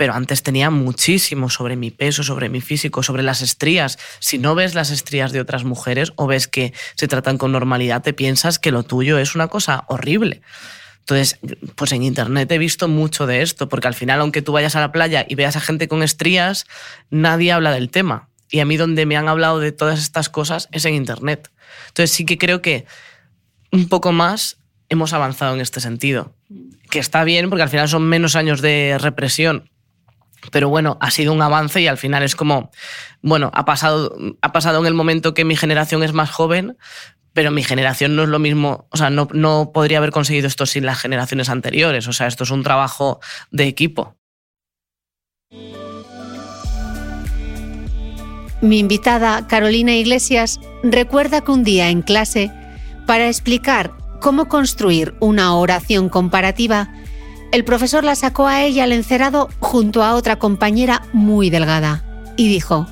pero antes tenía muchísimo sobre mi peso, sobre mi físico, sobre las estrías. Si no ves las estrías de otras mujeres o ves que se tratan con normalidad, te piensas que lo tuyo es una cosa horrible. Entonces, pues en internet he visto mucho de esto, porque al final, aunque tú vayas a la playa y veas a gente con estrías, nadie habla del tema. Y a mí donde me han hablado de todas estas cosas es en internet. Entonces sí que creo que un poco más hemos avanzado en este sentido. Que está bien, porque al final son menos años de represión. Pero bueno, ha sido un avance y al final es como, bueno, ha pasado, ha pasado en el momento que mi generación es más joven, pero mi generación no es lo mismo, o sea, no, no podría haber conseguido esto sin las generaciones anteriores. O sea, esto es un trabajo de equipo. Mi invitada, Carolina Iglesias, recuerda que un día en clase, para explicar cómo construir una oración comparativa, el profesor la sacó a ella al encerado junto a otra compañera muy delgada y dijo,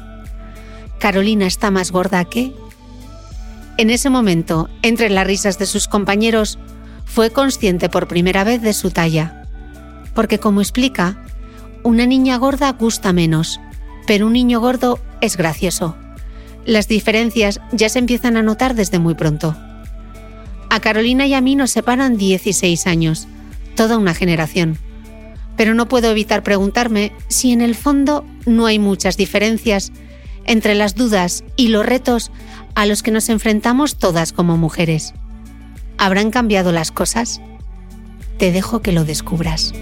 Carolina está más gorda que... En ese momento, entre las risas de sus compañeros, fue consciente por primera vez de su talla. Porque como explica, una niña gorda gusta menos, pero un niño gordo es gracioso. Las diferencias ya se empiezan a notar desde muy pronto. A Carolina y a mí nos separan 16 años, toda una generación. Pero no puedo evitar preguntarme si en el fondo no hay muchas diferencias entre las dudas y los retos a los que nos enfrentamos todas como mujeres. ¿Habrán cambiado las cosas? Te dejo que lo descubras.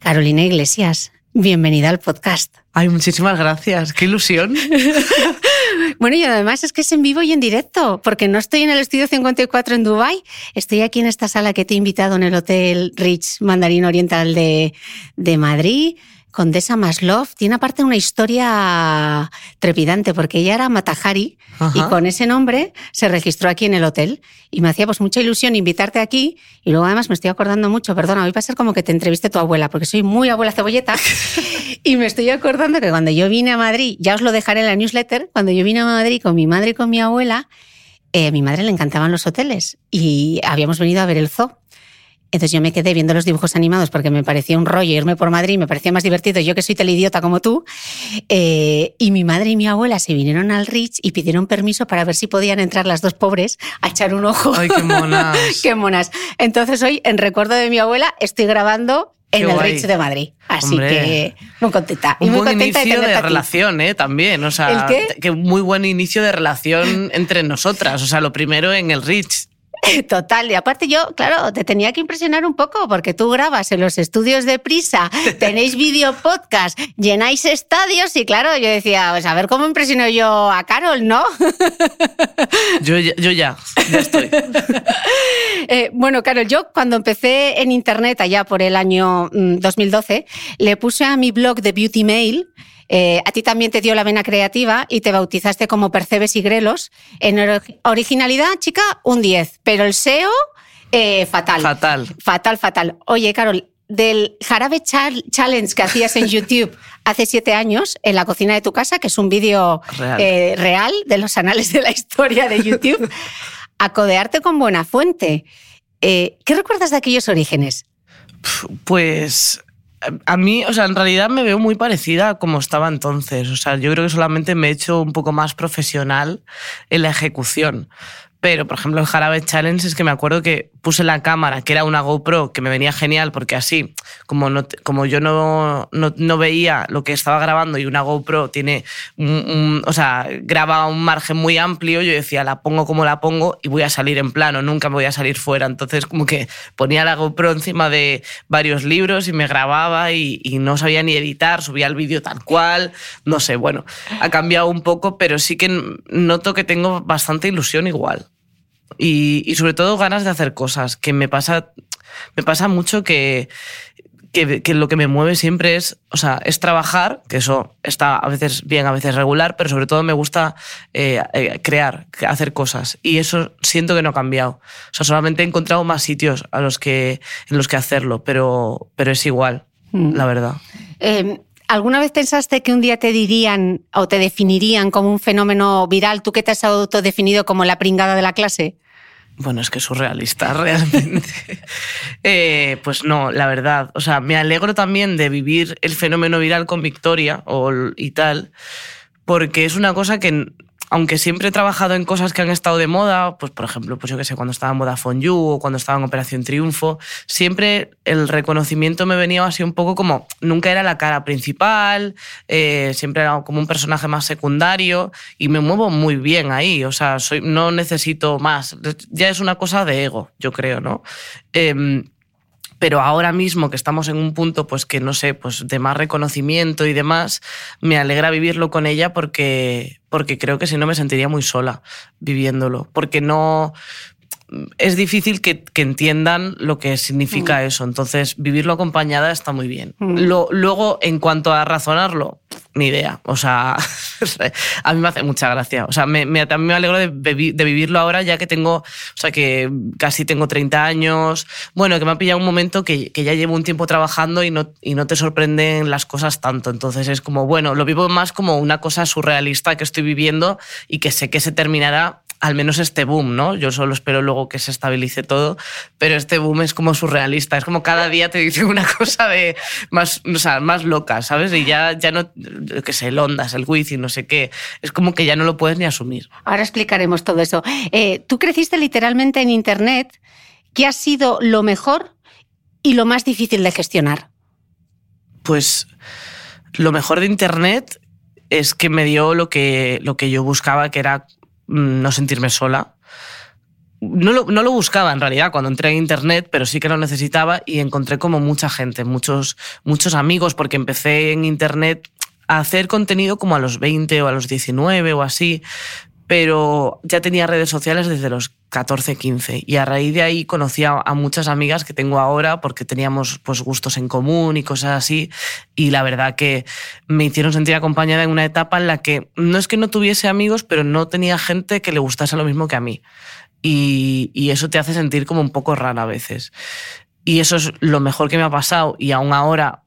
Carolina Iglesias, bienvenida al podcast. Ay, muchísimas gracias, qué ilusión. bueno, y además es que es en vivo y en directo, porque no estoy en el estudio 54 en Dubai, estoy aquí en esta sala que te he invitado en el Hotel Rich Mandarín Oriental de, de Madrid. Condesa Maslov tiene aparte una historia trepidante porque ella era Matahari y con ese nombre se registró aquí en el hotel y me hacía pues mucha ilusión invitarte aquí y luego además me estoy acordando mucho, perdona, hoy va a ser como que te entreviste tu abuela porque soy muy abuela cebolleta y me estoy acordando que cuando yo vine a Madrid, ya os lo dejaré en la newsletter, cuando yo vine a Madrid con mi madre y con mi abuela, eh, a mi madre le encantaban los hoteles y habíamos venido a ver el zoo. Entonces yo me quedé viendo los dibujos animados porque me parecía un rollo irme por Madrid, me parecía más divertido, yo que soy telidiota como tú. Eh, y mi madre y mi abuela se vinieron al Rich y pidieron permiso para ver si podían entrar las dos pobres a echar un ojo. ¡Ay, qué monas! ¡Qué monas! Entonces hoy, en recuerdo de mi abuela, estoy grabando en el Rich de Madrid. Así que muy contenta. Un y muy buen contenta inicio de, relación, ¿eh? También. O sea, ¿El qué? que muy buen inicio de relación entre nosotras. O sea, lo primero en el Rich. Total, y aparte yo, claro, te tenía que impresionar un poco porque tú grabas en los estudios de prisa, tenéis video podcast, llenáis estadios y claro, yo decía, pues a ver cómo impresiono yo a Carol, ¿no? Yo, ya- yo ya, ya estoy. Eh, bueno, Carol, yo cuando empecé en Internet allá por el año mm, 2012, le puse a mi blog de Beauty Mail. Eh, a ti también te dio la vena creativa y te bautizaste como Percebes y Grelos. En ori- originalidad, chica, un 10, pero el SEO, eh, fatal. Fatal. Fatal, fatal. Oye, Carol, del Jarabe Chal- Challenge que hacías en YouTube hace siete años, en la cocina de tu casa, que es un vídeo Real. eh, real de los anales de la historia de YouTube, a codearte con buena fuente. Eh, ¿Qué recuerdas de aquellos orígenes? Pues a mí, o sea, en realidad me veo muy parecida a como estaba entonces. O sea, yo creo que solamente me he hecho un poco más profesional en la ejecución. Pero, por ejemplo, el Jarabe Challenge es que me acuerdo que puse la cámara, que era una GoPro, que me venía genial, porque así, como, no, como yo no, no, no veía lo que estaba grabando y una GoPro tiene o sea, graba un margen muy amplio, yo decía, la pongo como la pongo y voy a salir en plano, nunca me voy a salir fuera. Entonces, como que ponía la GoPro encima de varios libros y me grababa y, y no sabía ni editar, subía el vídeo tal cual, no sé, bueno, ha cambiado un poco, pero sí que noto que tengo bastante ilusión igual. Y, y sobre todo ganas de hacer cosas, que me pasa, me pasa mucho que, que, que lo que me mueve siempre es, o sea, es trabajar, que eso está a veces bien, a veces regular, pero sobre todo me gusta eh, eh, crear, hacer cosas. Y eso siento que no ha cambiado. O sea, solamente he encontrado más sitios a los que, en los que hacerlo, pero, pero es igual, Mm. la verdad. Eh, ¿Alguna vez pensaste que un día te dirían o te definirían como un fenómeno viral, tú que te has autodefinido como la pringada de la clase? Bueno, es que es surrealista, realmente. Eh, pues no, la verdad. O sea, me alegro también de vivir el fenómeno viral con Victoria o, y tal, porque es una cosa que, aunque siempre he trabajado en cosas que han estado de moda, pues por ejemplo, pues yo que sé, cuando estaba en Vodafone You o cuando estaba en Operación Triunfo, siempre el reconocimiento me venía así un poco como, nunca era la cara principal, eh, siempre era como un personaje más secundario y me muevo muy bien ahí, o sea, soy, no necesito más, ya es una cosa de ego, yo creo, ¿no? Em, pero ahora mismo que estamos en un punto pues que no sé pues de más reconocimiento y demás me alegra vivirlo con ella porque porque creo que si no me sentiría muy sola viviéndolo. Porque no es difícil que, que entiendan lo que significa eso. Entonces vivirlo acompañada está muy bien. Mm. Lo- luego en cuanto a razonarlo ni idea. O sea a mí me hace mucha gracia. O sea me, me, también me alegro de, de vivirlo ahora ya que tengo o sea que casi tengo 30 años. Bueno que me ha pillado un momento que, que ya llevo un tiempo trabajando y no, y no te sorprenden las cosas tanto. Entonces es como bueno lo vivo más como una cosa surrealista que estoy viviendo y que sé que se terminará al menos este boom, ¿no? Yo solo espero luego que se estabilice todo, pero este boom es como surrealista, es como cada día te dicen una cosa de más, o sea, más loca, ¿sabes? Y ya, ya no, qué sé, el Ondas, el Wiz y no sé qué, es como que ya no lo puedes ni asumir. Ahora explicaremos todo eso. Eh, tú creciste literalmente en Internet. ¿Qué ha sido lo mejor y lo más difícil de gestionar? Pues lo mejor de Internet es que me dio lo que, lo que yo buscaba, que era no sentirme sola. no lo, no lo, buscaba en realidad cuando entré en internet, pero sí que lo necesitaba y encontré como mucha gente, muchos, muchos amigos, porque empecé en internet a hacer contenido como a los 20 o a los 19 o así, pero ya tenía redes sociales desde los 14, 15 y a raíz de ahí conocí a, muchas amigas que tengo ahora porque teníamos pues gustos en común y cosas así y la verdad que me hicieron sentir acompañada en una etapa en la que no es que no tuviese amigos, pero no tenía gente que le gustase lo mismo que a mí. Y, y eso te hace sentir como un poco rara a veces. Y eso es lo mejor que me ha pasado y aún ahora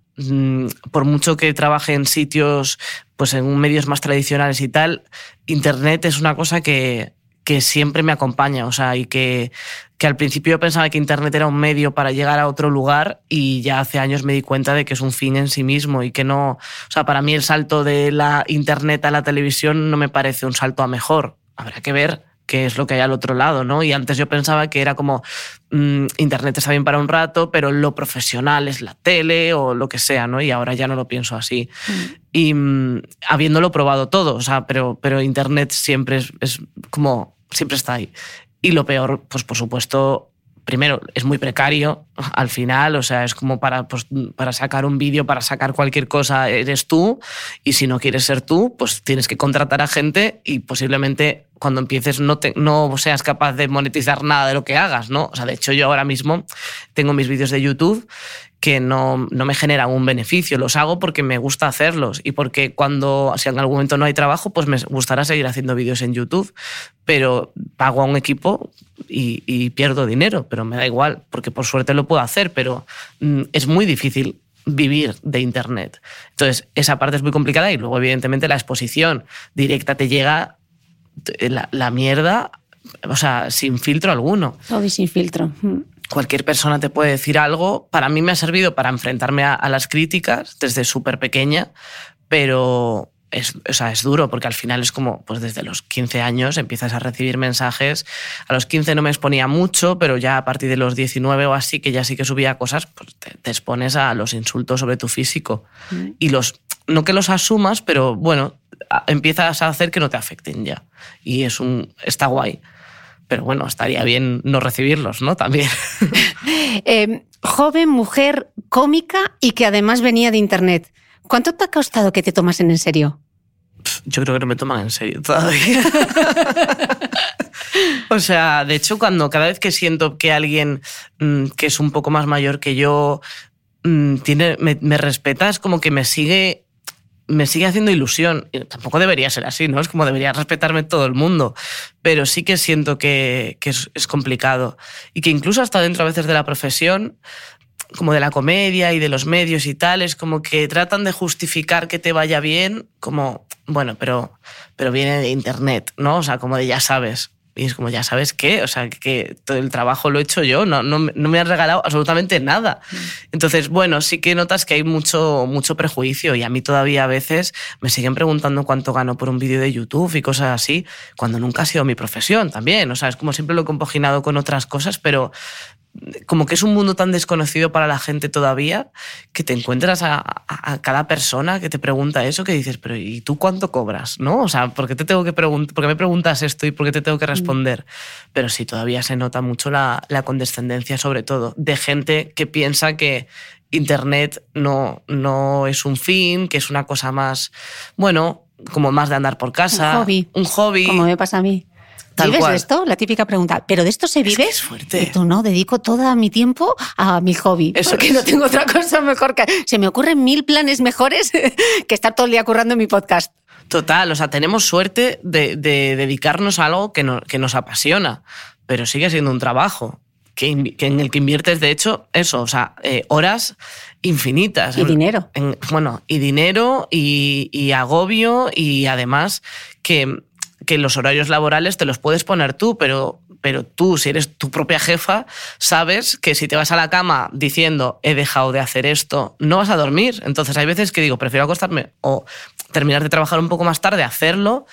por mucho que trabaje en sitios, pues en medios más tradicionales y tal, Internet es una cosa que, que siempre me acompaña, o sea, y que, que al principio pensaba que Internet era un medio para llegar a otro lugar y ya hace años me di cuenta de que es un fin en sí mismo y que no, o sea, para mí el salto de la Internet a la televisión no me parece un salto a mejor. Habrá que ver qué es lo que hay al otro lado, ¿no? Y antes yo pensaba que era como mm, Internet está bien para un rato, pero lo profesional es la tele o lo que sea, ¿no? Y ahora ya no lo pienso así. Mm. Y mm, habiéndolo probado todo, o sea, pero, pero Internet siempre es, es como, siempre está ahí. Y lo peor, pues por supuesto, primero, es muy precario al final, o sea, es como para, pues, para sacar un vídeo, para sacar cualquier cosa, eres tú, y si no quieres ser tú, pues tienes que contratar a gente y posiblemente cuando empieces no, te, no seas capaz de monetizar nada de lo que hagas, ¿no? O sea, de hecho yo ahora mismo tengo mis vídeos de YouTube que no, no, me generan un beneficio, los hago porque me gusta hacerlos y porque cuando, si en algún momento no hay trabajo, pues me gustará seguir haciendo vídeos en YouTube, pero pago a un equipo y, y, pierdo dinero, pero me da igual, porque por suerte lo puedo hacer, pero mm, es muy difícil vivir de Internet. Entonces, esa parte es muy complicada y luego, evidentemente, la exposición directa te llega la, la mierda, o sea, sin filtro alguno. Todo sin filtro. Cualquier persona te puede decir algo. Para mí me ha servido para enfrentarme a, las críticas desde súper pequeña, pero es, o sea, es duro porque al final es como, pues desde los 15 años empiezas a recibir mensajes. A los 15 no me exponía mucho, pero ya a partir de los 19 o así, que ya sí que subía cosas, pues te, expones a los insultos sobre tu físico. Mm. Y los, no que los asumas, pero bueno, empiezas a hacer que no te afecten ya. Y es un, está guay pero bueno, estaría bien no recibirlos, ¿no? También. Eh, joven, mujer, cómica y que además venía de Internet. ¿Cuánto te ha costado que te tomasen en serio? Yo creo que no me toman en serio todavía. o sea, de hecho, cuando cada vez que siento que alguien mm, que es un poco más mayor que yo mm, tiene, me, me respeta, es como que me sigue me sigue haciendo ilusión. tampoco debería ser así, ¿no? Es como debería respetarme todo el mundo. Pero sí que siento que, es, complicado. Y que incluso hasta dentro a veces de la profesión, como de la comedia y de los medios y tal, es como que tratan de justificar que te vaya bien, como, bueno, pero, pero viene de internet, ¿no? O sea, como de ya sabes. Y es como, ya sabes qué, o sea, que todo el trabajo lo he hecho yo, no, no, no me han regalado absolutamente nada. Entonces, bueno, sí que notas que hay mucho, mucho prejuicio y a mí todavía a veces me siguen preguntando cuánto gano por un vídeo de YouTube y cosas así, cuando nunca ha sido mi profesión también. O sea, es como siempre lo he compaginado con otras cosas, pero como que es un mundo tan desconocido para la gente todavía que te encuentras a, cada persona que te pregunta eso que dices, pero ¿y tú cuánto cobras? ¿No? O sea, ¿por qué, te tengo que ¿por qué me preguntas esto y por qué te tengo que responder? Pero sí, todavía se nota mucho la, la condescendencia, sobre todo, de gente que piensa que Internet no, no es un fin, que es una cosa más, bueno, como más de andar por casa. Un hobby. Un hobby. Como me pasa a mí. ¿Vives de esto? La típica pregunta. ¿Pero de esto se vive? Es, fuerte. Y tú no, dedico todo mi tiempo a mi hobby. Eso porque no tengo otra cosa mejor que. Se me ocurren mil planes mejores que estar todo el día currando en mi podcast. Total, o sea, tenemos suerte de, dedicarnos a algo que, que nos apasiona, pero sigue siendo un trabajo. Que, en el que inviertes, de hecho, eso, o sea, eh, horas infinitas. Y dinero. bueno, y dinero y, y agobio y además que que los horarios laborales te los puedes poner tú, pero, pero tú, si eres tu propia jefa, sabes que si te vas a la cama diciendo he dejado de hacer esto, no vas a dormir. Entonces hay veces que digo, prefiero acostarme o terminar de trabajar un poco más tarde, hacerlo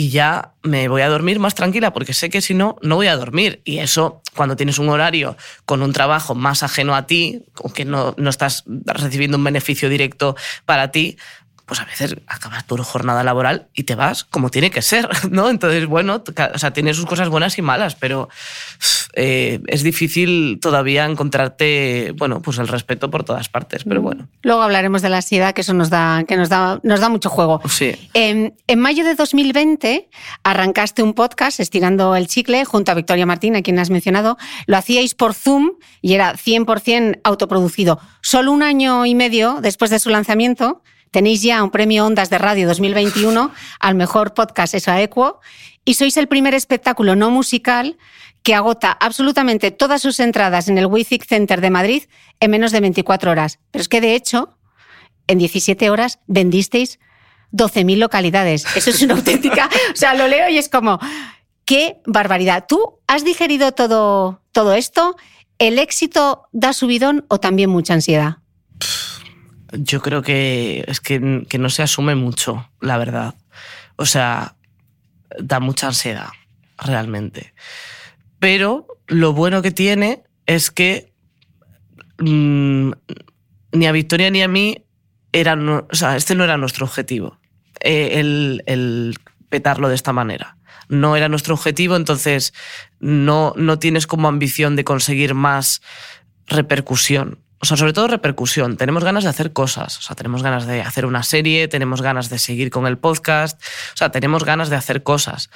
y ya me voy a dormir más tranquila porque sé que si no, no voy a dormir. Y eso, cuando tienes un horario con un trabajo más ajeno a ti, o que no, no estás recibiendo un beneficio directo para ti, pues a veces acabas tu jornada laboral y te vas como tiene que ser, ¿no? Entonces, bueno, o sea, tiene sus cosas buenas y malas, pero eh, es difícil todavía encontrarte, bueno, pues el respeto por todas partes, pero bueno. Luego hablaremos de la ansiedad, que eso nos da, que nos da, nos da mucho juego. Sí. En, en mayo de 2020 arrancaste un podcast, Estirando el Chicle, junto a Victoria Martín, a quien has mencionado. Lo hacíais por Zoom y era 100% autoproducido. Solo un año y medio después de su lanzamiento, Tenéis ya un premio Ondas de Radio 2021 al mejor podcast Eso Equo y sois el primer espectáculo no musical que agota absolutamente todas sus entradas en el Withic Center de Madrid en menos de 24 horas. Pero es que de hecho, en 17 horas vendisteis 12.000 localidades. Eso es una auténtica... O sea, lo leo y es como, qué barbaridad. ¿Tú has digerido todo, todo esto? ¿El éxito da subidón o también mucha ansiedad? Yo creo que es que, no se asume mucho, la verdad. O sea, da mucha ansiedad, realmente. Pero lo bueno que tiene es que mm, ni a Victoria ni a mí era, o sea, este no era nuestro objetivo, eh, el, el, petarlo de esta manera. No era nuestro objetivo, entonces no, no tienes como ambición de conseguir más repercusión o sea, sobre todo repercusión. Tenemos ganas de hacer cosas. O sea, tenemos ganas de hacer una serie, tenemos ganas de seguir con el podcast. O sea, tenemos ganas de hacer cosas.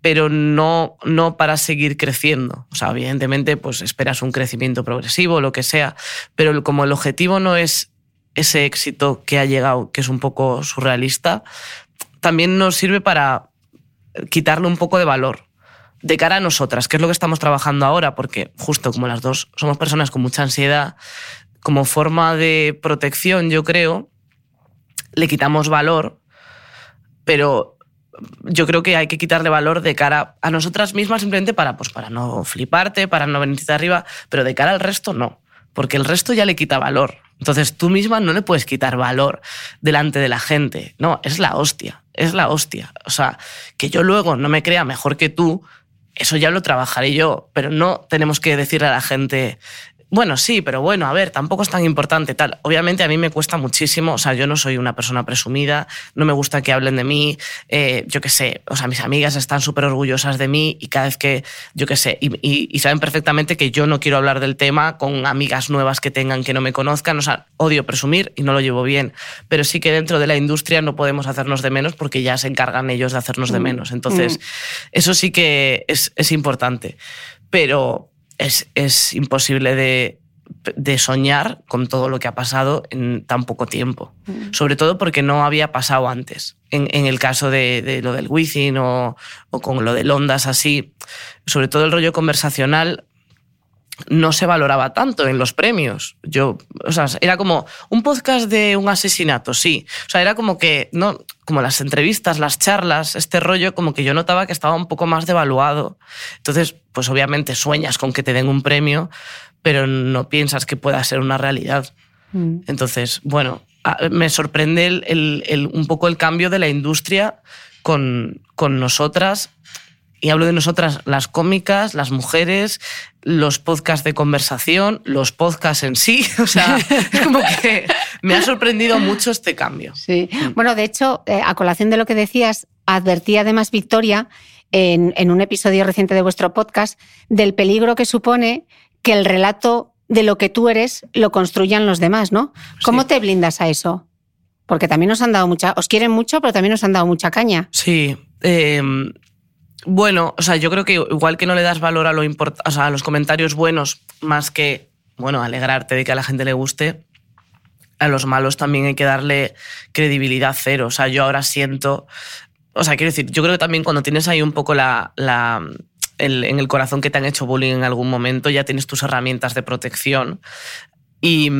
Pero no, no para seguir creciendo. O sea, evidentemente, pues esperas un crecimiento progresivo, lo que sea. Pero como el objetivo no es ese éxito que ha llegado, que es un poco surrealista, también nos sirve para quitarle un poco de valor de cara a nosotras, que es lo que estamos trabajando ahora, porque justo como las dos somos personas con mucha ansiedad, como forma de protección, yo creo, le quitamos valor, pero yo creo que hay que quitarle valor de cara a nosotras mismas simplemente para, pues, para no fliparte, para no venirte arriba, pero de cara al resto no, porque el resto ya le quita valor. Entonces tú misma no le puedes quitar valor delante de la gente. No, es la hostia, es la hostia. O sea, que yo luego no me crea mejor que tú, eso ya lo trabajaré yo, pero no tenemos que decirle a la gente, bueno, sí, pero bueno, a ver, tampoco es tan importante tal. Obviamente a mí me cuesta muchísimo, o sea, yo no soy una persona presumida, no me gusta que hablen de mí, eh, yo qué sé, o sea, mis amigas están súper orgullosas de mí y cada vez que, yo qué sé, y, saben perfectamente que yo no quiero hablar del tema con amigas nuevas que tengan que no me conozcan, o sea, odio presumir y no lo llevo bien, pero sí que dentro de la industria no podemos hacernos de menos porque ya se encargan ellos de hacernos de mm. menos. Entonces, mm. eso sí que es, es importante. Pero, es, imposible de, soñar con todo lo que ha pasado en tan poco tiempo. Mm. Sobre todo porque no había pasado antes. En, el caso de, lo del Wizzing o, o, con lo del Ondas así, sobre todo el rollo conversacional no se valoraba tanto en los premios. Yo, o sea, era como un podcast de un asesinato, sí. O sea, era como que, no, como las entrevistas, las charlas, este rollo, como que yo notaba que estaba un poco más devaluado. Entonces, pues obviamente sueñas con que te den un premio, pero no piensas que pueda ser una realidad. Mm. Entonces, bueno, me sorprende el, un poco el cambio de la industria con, con nosotras y hablo de nosotras, las cómicas, las mujeres, los podcasts de conversación, los podcasts en sí. O sea, es como que me ha sorprendido mucho este cambio. Sí. Bueno, de hecho, eh, a colación de lo que decías, advertí además Victoria en, en un episodio reciente de vuestro podcast del peligro que supone que el relato de lo que tú eres lo construyan los demás, ¿no? ¿Cómo te blindas a eso? Porque también nos han dado mucha, os quieren mucho, pero también nos han dado mucha caña. Sí. Eh, bueno, o sea, yo creo que igual que no le das valor a, lo a los comentarios buenos, más que, bueno, alegrarte de que a la gente le guste, a los malos también hay que darle credibilidad cero. O sea, yo ahora siento. O sea, quiero decir, yo creo que también cuando tienes ahí un poco la, en el corazón que te han hecho bullying en algún momento, ya tienes tus herramientas de protección. Y,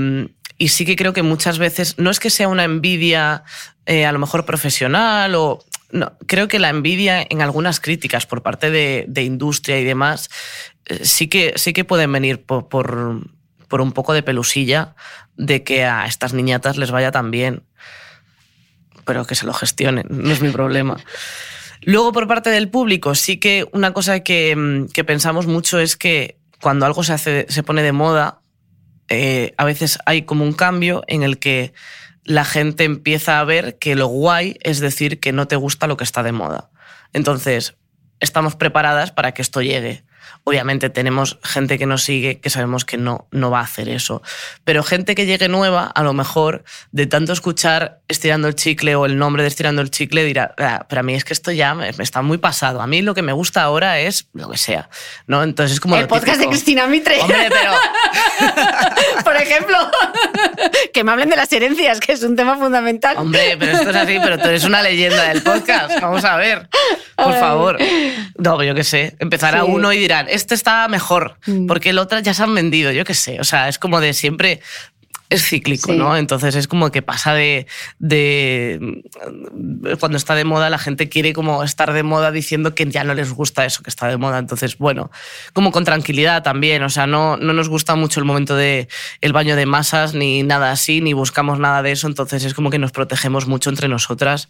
y sí que creo que muchas veces no es que sea una envidia eh, a lo mejor profesional o no, creo que la envidia en algunas críticas por parte de, industria y demás eh, sí, que, sí que pueden venir por, por, un poco de pelusilla de que a estas niñatas les vaya tan bien. Pero que se lo gestionen, no es mi problema. Luego, por parte del público, sí que una cosa que, que pensamos mucho es que cuando algo se, hace, se pone de moda, eh, a veces hay como un cambio en el que la gente empieza a ver que lo guay es decir que no te gusta lo que está de moda. Entonces, estamos preparadas para que esto llegue. Obviamente tenemos gente que nos sigue que sabemos que no, no va a hacer eso. Pero gente que llegue nueva, a lo mejor, de tanto escuchar estirando el chicle o el nombre de estirando el chicle, dirá, ah, pero a mí es que esto ya me, está muy pasado. A mí lo que me gusta ahora es lo que sea. ¿no? Entonces es como... El podcast de Cristina Mitre. Hombre, pero... Por ejemplo, que me hablen de las herencias, que es un tema fundamental. Hombre, pero esto es así, pero tú eres una leyenda del podcast. Vamos a ver, por favor. No, yo qué sé. Empezará uno y dirán, este está mejor, mm. porque el otro ya se han vendido, yo qué sé. O sea, es como de siempre es cíclico, ¿no? Entonces es como que pasa de, de, Cuando está de moda, la gente quiere como estar de moda diciendo que ya no les gusta eso que está de moda. Entonces, bueno, como con tranquilidad también. O sea, no, no nos gusta mucho el momento de el baño de masas, ni nada así, ni buscamos nada de eso. Entonces es como que nos protegemos mucho entre nosotras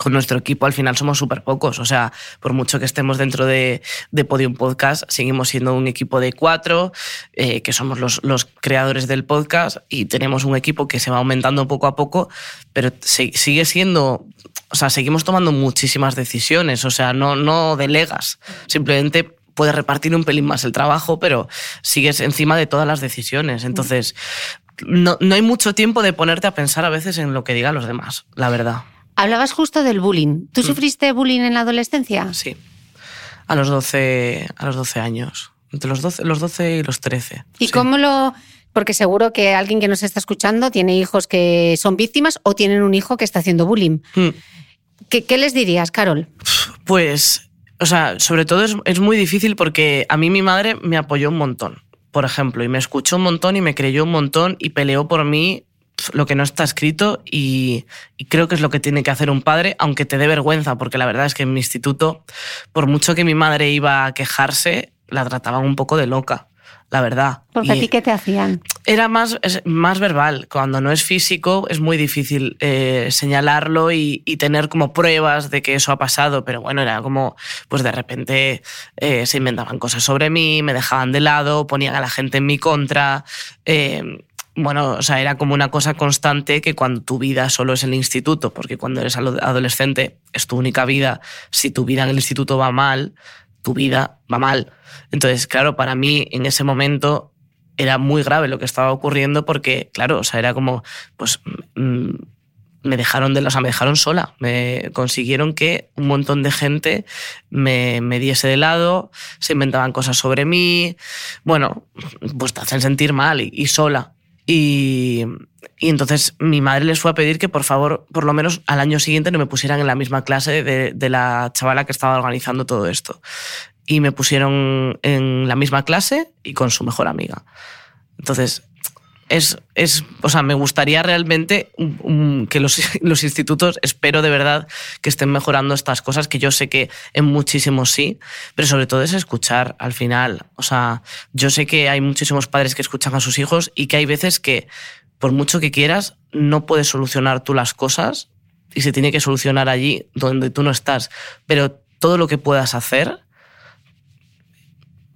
con nuestro equipo al final somos súper pocos. O sea, por mucho que estemos dentro de, de Podium Podcast, seguimos siendo un equipo de cuatro, eh, que somos los, los, creadores del podcast y tenemos un equipo que se va aumentando poco a poco, pero sigue siendo, o sea, seguimos tomando muchísimas decisiones. O sea, no, no delegas, simplemente puedes repartir un pelín más el trabajo, pero sigues encima de todas las decisiones. Entonces, no, no hay mucho tiempo de ponerte a pensar a veces en lo que digan los demás, la verdad. Hablabas justo del bullying. ¿Tú mm. sufriste bullying en la adolescencia? Sí, a los 12, a los 12 años, entre los 12, los 12 y los 13. ¿Y cómo lo...? Porque seguro que alguien que nos está escuchando tiene hijos que son víctimas o tienen un hijo que está haciendo bullying. Mm. ¿Qué, les dirías, Carol? Pues, o sea, sobre todo es, es muy difícil porque a mí mi madre me apoyó un montón por ejemplo, y me escuchó un montón y me creyó un montón y peleó por mí lo que no está escrito y, creo que es lo que tiene que hacer un padre, aunque te dé vergüenza, porque la verdad es que en mi instituto, por mucho que mi madre iba a quejarse, la trataban un poco de loca, la verdad. Porque a ti qué te hacían? Era más, más verbal. Cuando no es físico es muy difícil eh, señalarlo y, tener como pruebas de que eso ha pasado, pero bueno, era como, pues de repente eh, se inventaban cosas sobre mí, me dejaban de lado, ponían a la gente en mi contra. Eh, bueno, o sea, era como una cosa constante que cuando tu vida solo es el instituto, porque cuando eres adolescente es tu única vida, si tu vida en el instituto va mal, tu vida va mal. Entonces, claro, para mí en ese momento era muy grave lo que estaba ocurriendo porque, claro, o sea, era como, pues mm, me dejaron de, o sea, me dejaron sola, me consiguieron que un montón de gente me, me, diese de lado, se inventaban cosas sobre mí, bueno, pues te hacen sentir mal y sola. Y, entonces mi madre les fue a pedir que por favor, por lo menos al año siguiente no me pusieran en la misma clase de, de, la chavala que estaba organizando todo esto. Y me pusieron en la misma clase y con su mejor amiga. Entonces, es, es, o sea, me gustaría realmente que los, los, institutos, espero de verdad que estén mejorando estas cosas, que yo sé que en muchísimos sí, pero sobre todo es escuchar al final. O sea, yo sé que hay muchísimos padres que escuchan a sus hijos y que hay veces que, por mucho que quieras, no puedes solucionar tú las cosas y se tiene que solucionar allí donde tú no estás. Pero todo lo que puedas hacer,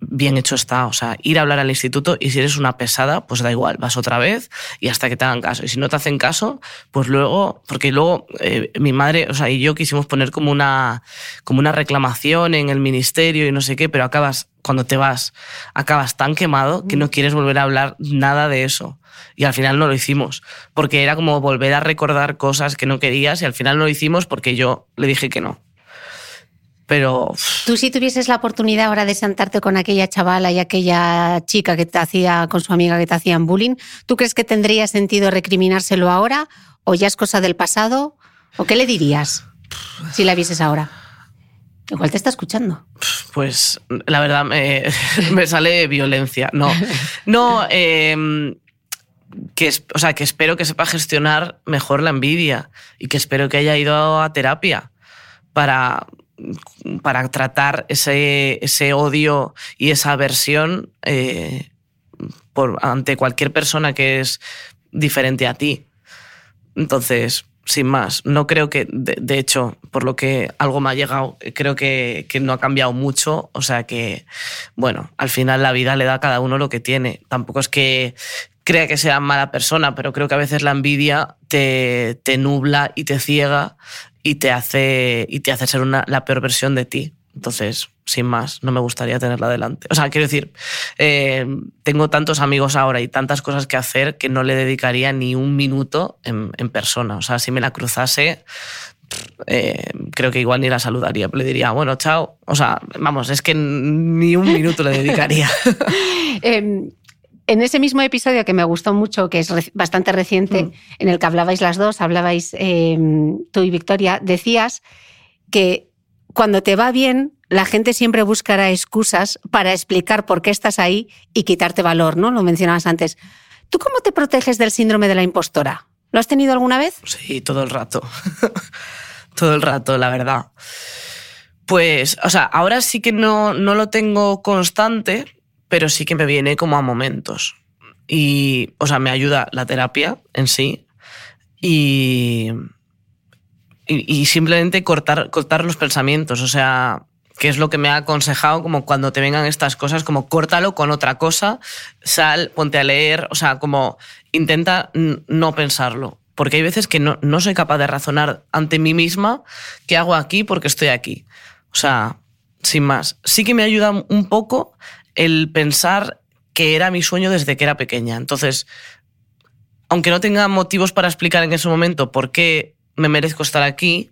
bien hecho está. O sea, ir a hablar al instituto y si eres una pesada, pues da igual, vas otra vez y hasta que te hagan caso. Y si no te hacen caso, pues luego, porque luego eh, mi madre, o sea, y yo quisimos poner como una, como una reclamación en el ministerio y no sé qué, pero acabas, cuando te vas, acabas tan quemado que no quieres volver a hablar nada de eso. Y al final no lo hicimos, porque era como volver a recordar cosas que no querías y al final no lo hicimos porque yo le dije que no. Pero. Tú, si tuvieses la oportunidad ahora de sentarte con aquella chavala y aquella chica que te hacía, con su amiga que te hacían bullying, ¿tú crees que tendría sentido recriminárselo ahora? ¿O ya es cosa del pasado? ¿O qué le dirías si la vieses ahora? Igual te está escuchando. Pues la verdad me, sale violencia. No, no, em, que, o sea, que espero que sepa gestionar mejor la envidia y que espero que haya ido a terapia para para tratar ese, ese odio y esa aversión eh, por, ante cualquier persona que es diferente a ti. Entonces, sin más. No creo que, de, hecho, por lo que algo me ha llegado, creo que, que, no ha cambiado mucho. O sea que, bueno, al final la vida le da a cada uno lo que tiene. Tampoco es que crea que sea mala persona, pero creo que a veces la envidia te, te nubla y te ciega y te hace, y te hace ser una, la peor versión de ti. Entonces, sin más, no me gustaría tenerla delante. O sea, quiero decir, eh, tengo tantos amigos ahora y tantas cosas que hacer que no le dedicaría ni un minuto en, persona. O sea, si me la cruzase, eh, creo que igual ni la saludaría, le diría, bueno, chao. O sea, vamos, es que ni un minuto le dedicaría. eh, en ese mismo episodio que me gustó mucho, que es bastante reciente, mm. en el que hablabais las dos, hablabais eh, tú y Victoria, decías que cuando te va bien, la gente siempre buscará excusas para explicar por qué estás ahí y quitarte valor, ¿no? Lo mencionabas antes. ¿Tú cómo te proteges del síndrome de la impostora? ¿Lo has tenido alguna vez? Sí, todo el rato. todo el rato, la verdad. Pues, o sea, ahora sí que no, no lo tengo constante, pero sí que me viene como a momentos. Y, o sea, me ayuda la terapia en sí. Y, y, simplemente cortar, cortar los pensamientos. O sea, que es lo que me ha aconsejado, como cuando te vengan estas cosas, como córtalo con otra cosa, sal, ponte a leer, o sea, como intenta no pensarlo. Porque hay veces que no, no soy capaz de razonar ante mí misma qué hago aquí porque estoy aquí. O sea, sin más. Sí que me ayuda un poco el pensar que era mi sueño desde que era pequeña. Entonces, aunque no tenga motivos para explicar en ese momento por qué me merezco estar aquí,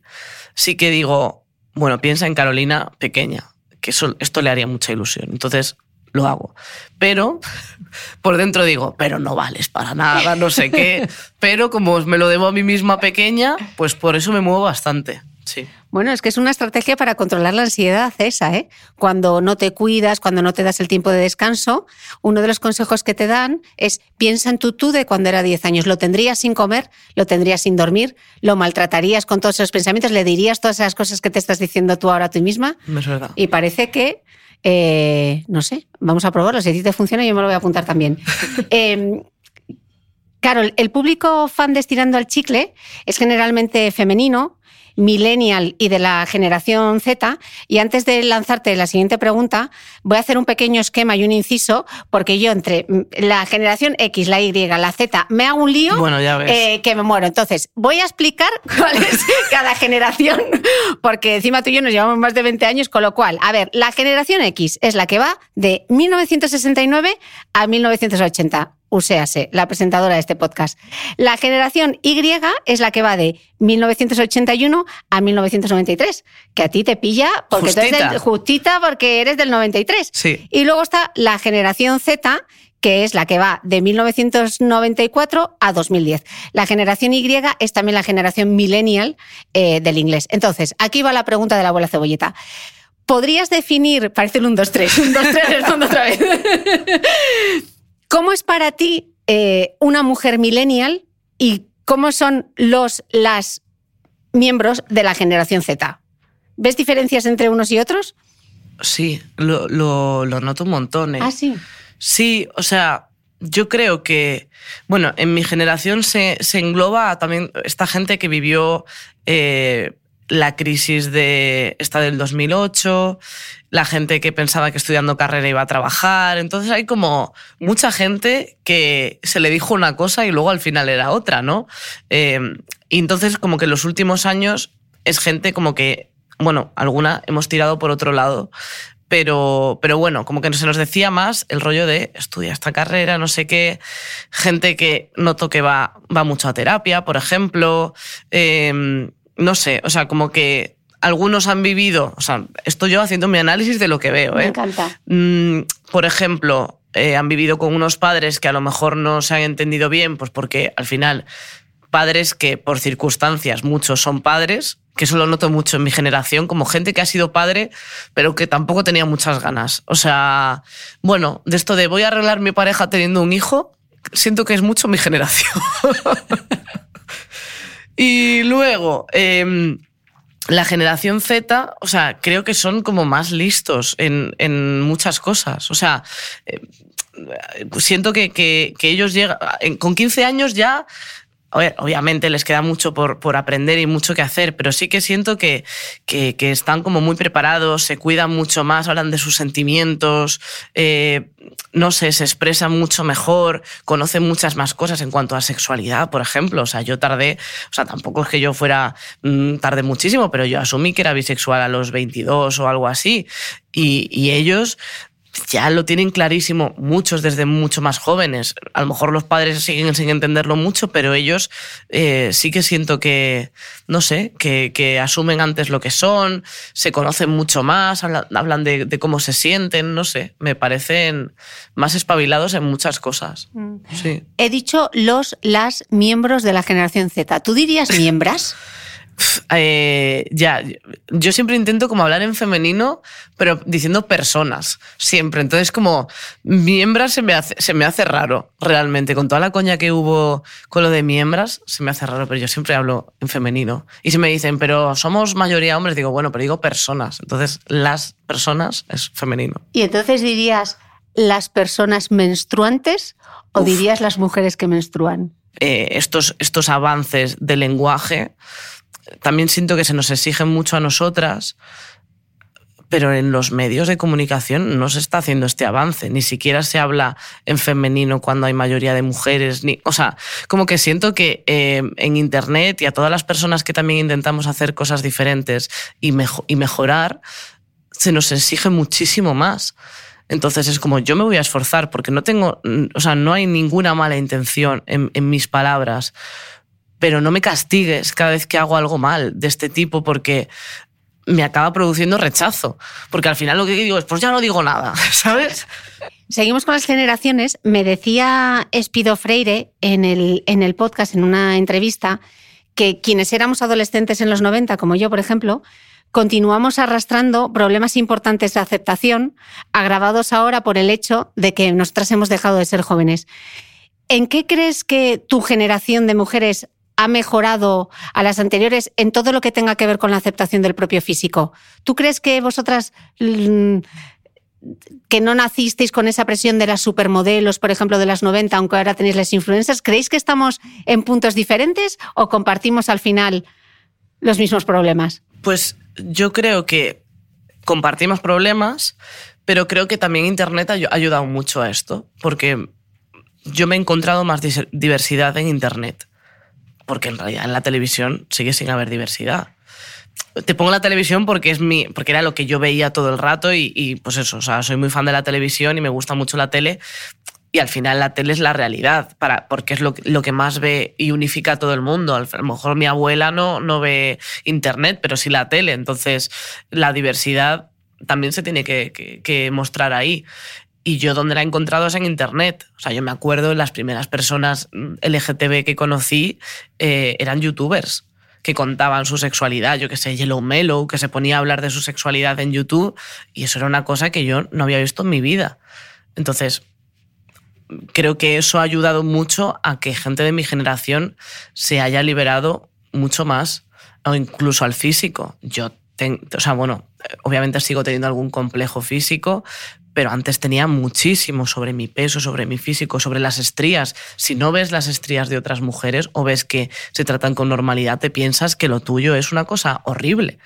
sí que digo, bueno, piensa en Carolina pequeña, que eso, esto le haría mucha ilusión. Entonces, lo hago. Pero por dentro digo, pero no vales para nada, no sé qué. Pero como me lo debo a mí misma pequeña, pues por eso me muevo bastante. Sí. Bueno, es que es una estrategia para controlar la ansiedad esa, ¿eh? Cuando no te cuidas, cuando no te das el tiempo de descanso, uno de los consejos que te dan es piensa en tu tú de cuando era 10 años. Lo tendrías sin comer, lo tendrías sin dormir, lo maltratarías con todos esos pensamientos, le dirías todas esas cosas que te estás diciendo tú ahora a ti misma. Es verdad. Y parece que, eh, no sé, vamos a probarlo. Si a ti te funciona, yo me lo voy a apuntar también. eh, Claro, el público fan de Estirando al Chicle es generalmente femenino, millennial y de la generación Z. Y antes de lanzarte la siguiente pregunta, voy a hacer un pequeño esquema y un inciso, porque yo entre la generación X, la Y, la Z, me hago un lío bueno, ya ves. Eh, que me muero. Entonces, voy a explicar cuál es cada generación, porque encima tú y yo nos llevamos más de 20 años, con lo cual, a ver, la generación X es la que va de 1969 a 1980 uséase, la presentadora de este podcast. La generación Y es la que va de 1981 a 1993, que a ti te pilla porque justita. tú eres del, justita porque eres del 93. Sí. Y luego está la generación Z, que es la que va de 1994 a 2010. La generación Y es también la generación millennial eh, del inglés. Entonces, aquí va la pregunta de la abuela cebolleta. ¿Podrías definir, parece el 1, 2, 3, 1, 2, 3, respondo otra vez. ¿Cómo es para ti eh, una mujer millennial y cómo son los, las miembros de la generación Z? ¿Ves diferencias entre unos y otros? Sí, lo, lo, lo noto un montón. ¿eh? Ah, sí. Sí, o sea, yo creo que, bueno, en mi generación se, se engloba también esta gente que vivió eh, la crisis de esta del 2008, la gente que pensaba que estudiando carrera iba a trabajar. Entonces hay como mucha gente que se le dijo una cosa y luego al final era otra, ¿no? Eh, y entonces como que en los últimos años es gente como que, bueno, alguna hemos tirado por otro lado. Pero, pero bueno, como que se nos decía más el rollo de estudia esta carrera, no sé qué. Gente que noto que va, va mucho a terapia, por ejemplo. Eh, no sé, o sea, como que algunos han vivido, o sea, estoy yo haciendo mi análisis de lo que veo. Me ¿eh? encanta. Mm, por ejemplo, eh, han vivido con unos padres que a lo mejor no se han entendido bien, pues porque al final padres que por circunstancias muchos son padres, que eso lo noto mucho en mi generación, como gente que ha sido padre, pero que tampoco tenía muchas ganas. O sea, bueno, de esto de voy a arreglar mi pareja teniendo un hijo, siento que es mucho mi generación. y luego, eh, la generación Z, o sea, creo que son como más listos en, en muchas cosas. O sea, eh, siento que, que, que ellos llegan, con 15 años ya obviamente les queda mucho por, por, aprender y mucho que hacer, pero sí que siento que, que, están como muy preparados, se cuidan mucho más, hablan de sus sentimientos, eh, no sé, se expresan mucho mejor, conocen muchas más cosas en cuanto a sexualidad, por ejemplo. O sea, yo tardé, o sea, tampoco es que yo fuera, mm, tardé muchísimo, pero yo asumí que era bisexual a los 22 o algo así. Y ellos ya lo tienen clarísimo muchos desde mucho más jóvenes. A lo mejor los padres siguen sin entenderlo mucho, pero ellos eh, sí que siento que, no sé, que, que, asumen antes lo que son, se conocen mucho más, hablan, de, de, cómo se sienten, no sé, me parecen más espabilados en muchas cosas. Mm. Sí. He dicho los, las miembros de la generación Z. ¿Tú dirías miembras? Eh, ya, yo siempre intento como hablar en femenino, pero diciendo personas, siempre. Entonces, como miembras se me hace, se me hace raro, realmente. Con toda la coña que hubo con lo de miembras, se me hace raro, pero yo siempre hablo en femenino. Y si me dicen, pero somos mayoría hombres, digo, bueno, pero digo personas. Entonces, las personas es femenino. Y entonces dirías las personas menstruantes o dirías las mujeres que menstruan? Eh, estos, estos avances de lenguaje también siento que se nos exigen mucho a nosotras, pero en los medios de comunicación no se está haciendo este avance, ni siquiera se habla en femenino cuando hay mayoría de mujeres, ni, o sea, como que siento que eh, en Internet y a todas las personas que también intentamos hacer cosas diferentes y, y mejorar, se nos exige muchísimo más. Entonces es como yo me voy a esforzar porque no tengo, o sea, no hay ninguna mala intención en, en mis palabras, pero no me castigues cada vez que hago algo mal de este tipo porque me acaba produciendo rechazo. Porque al final lo que digo es, pues ya no digo nada, ¿sabes? Seguimos con las generaciones. Me decía Espido Freire en el, en el podcast, en una entrevista, que quienes éramos adolescentes en los 90, como yo, por ejemplo, continuamos arrastrando problemas importantes de aceptación, agravados ahora por el hecho de que nosotras hemos dejado de ser jóvenes. ¿En qué crees que tu generación de mujeres ha mejorado a las anteriores en todo lo que tenga que ver con la aceptación del propio físico. ¿Tú crees que vosotras mm, que no nacisteis con esa presión de las supermodelos, por ejemplo, de las 90, aunque ahora tenéis las influencers, ¿creéis que estamos en puntos diferentes o compartimos al final los mismos problemas? Pues yo creo que compartimos problemas, pero creo que también Internet ha ayudado mucho a esto, porque yo me he encontrado más diversidad en Internet porque en realidad en la televisión sigue sin haber diversidad. Te pongo la televisión porque, es mi, porque era lo que yo veía todo el rato y, pues eso, o sea, soy muy fan de la televisión y me gusta mucho la tele y al final la tele es la realidad, para, porque es lo, lo, que más ve y unifica a todo el mundo. A lo mejor mi abuela no, no ve internet, pero sí la tele, entonces la diversidad también se tiene que, que mostrar ahí. Y yo donde la he encontrado es en Internet. O sea, yo me acuerdo, las primeras personas LGTB que conocí eh, eran youtubers que contaban su sexualidad. Yo que sé, Yellow Mellow, que se ponía a hablar de su sexualidad en YouTube. Y eso era una cosa que yo no había visto en mi vida. Entonces, creo que eso ha ayudado mucho a que gente de mi generación se haya liberado mucho más, o incluso al físico. Yo, o sea, bueno, obviamente sigo teniendo algún complejo físico, pero antes tenía muchísimo sobre mi peso, sobre mi físico, sobre las estrías. Si no ves las estrías de otras mujeres o ves que se tratan con normalidad, te piensas que lo tuyo es una cosa horrible.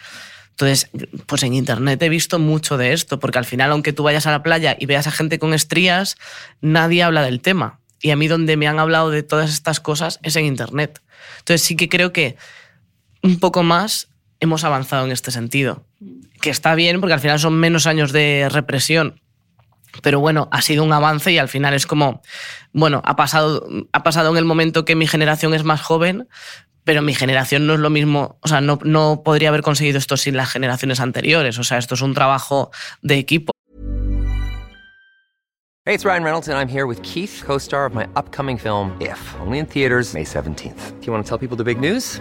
Entonces, pues en Internet he visto mucho de esto, porque al final, aunque tú vayas a la playa y veas a gente con estrías, nadie habla del tema. Y a mí donde me han hablado de todas estas cosas es en Internet. Entonces sí que creo que un poco más hemos avanzado en este sentido. Que está bien, porque al final son menos años de represión pero bueno, ha sido un avance y al final es como, bueno, ha pasado, ha pasado en el momento que mi generación es más joven, pero mi generación no es lo mismo, o sea, no, no podría haber conseguido esto sin las generaciones anteriores, o sea, esto es un trabajo de equipo. Hey, it's Ryan Reynolds and I'm here with Keith, co-star of my upcoming film If, only in theaters May 17th. Do you want to tell people the big news?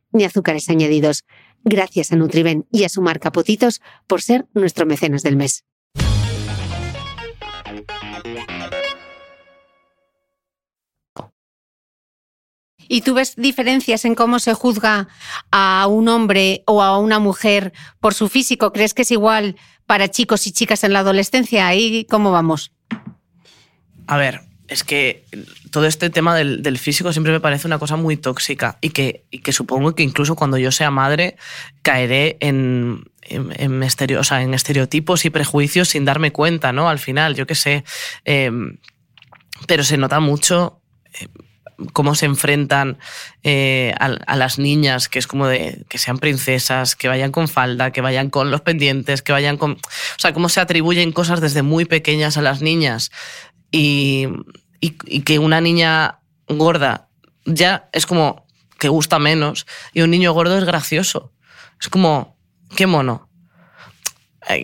ni azúcares añadidos. Gracias a Nutriben y a su marca Potitos por ser nuestro mecenas del mes. ¿Y tú ves diferencias en cómo se juzga a un hombre o a una mujer por su físico? ¿Crees que es igual para chicos y chicas en la adolescencia? ¿Ahí cómo vamos? A ver, es que todo este tema del, físico siempre me parece una cosa muy tóxica y que, y que supongo que incluso cuando yo sea madre caeré en, en, estereotipos y prejuicios sin darme cuenta, ¿no? Al final, yo qué sé. Eh, pero se nota mucho. Eh, cómo se enfrentan eh, a, a, las niñas, que es como de que sean princesas, que vayan con falda, que vayan con los pendientes, que vayan con... O sea, cómo se atribuyen cosas desde muy pequeñas a las niñas. Y, y, que una niña gorda ya es como que gusta menos y un niño gordo es gracioso. Es como, qué mono.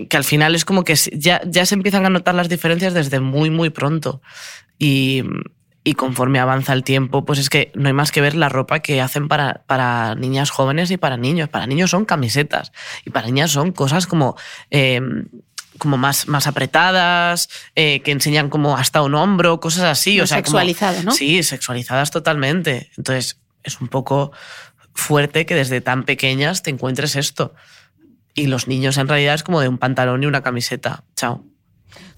Que al final es como que ya, ya se empiezan a notar las diferencias desde muy, muy pronto. Y, y conforme avanza el tiempo, pues es que no hay más que ver la ropa que hacen para, para niñas jóvenes y para niños. Para niños son camisetas y para niñas son cosas como... Eh, como más, más apretadas, eh, que enseñan como hasta un hombro, cosas así. O sea, sexualizadas, como, ¿no? Sí, sexualizadas totalmente. Entonces, es un poco fuerte que desde tan pequeñas te encuentres esto. Y los niños en realidad es como de un pantalón y una camiseta. Chao.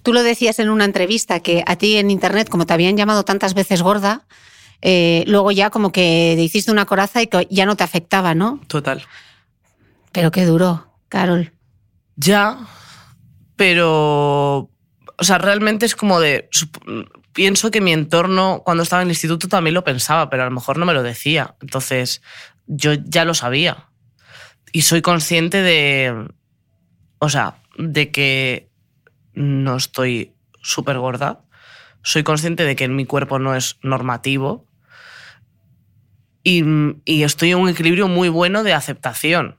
Tú lo decías en una entrevista que a ti en internet, como te habían llamado tantas veces gorda, eh, luego ya como que te hiciste una coraza y que ya no te afectaba, ¿no? Total. Pero qué duro, Carol. Ya, pero, o sea, realmente es como de, pienso que mi entorno cuando estaba en el instituto también lo pensaba, pero a lo mejor no me lo decía. Entonces, yo ya lo sabía. Y soy consciente de, o sea, de que no estoy súper gorda. Soy consciente de que mi cuerpo no es normativo. Y, y estoy en un equilibrio muy bueno de aceptación.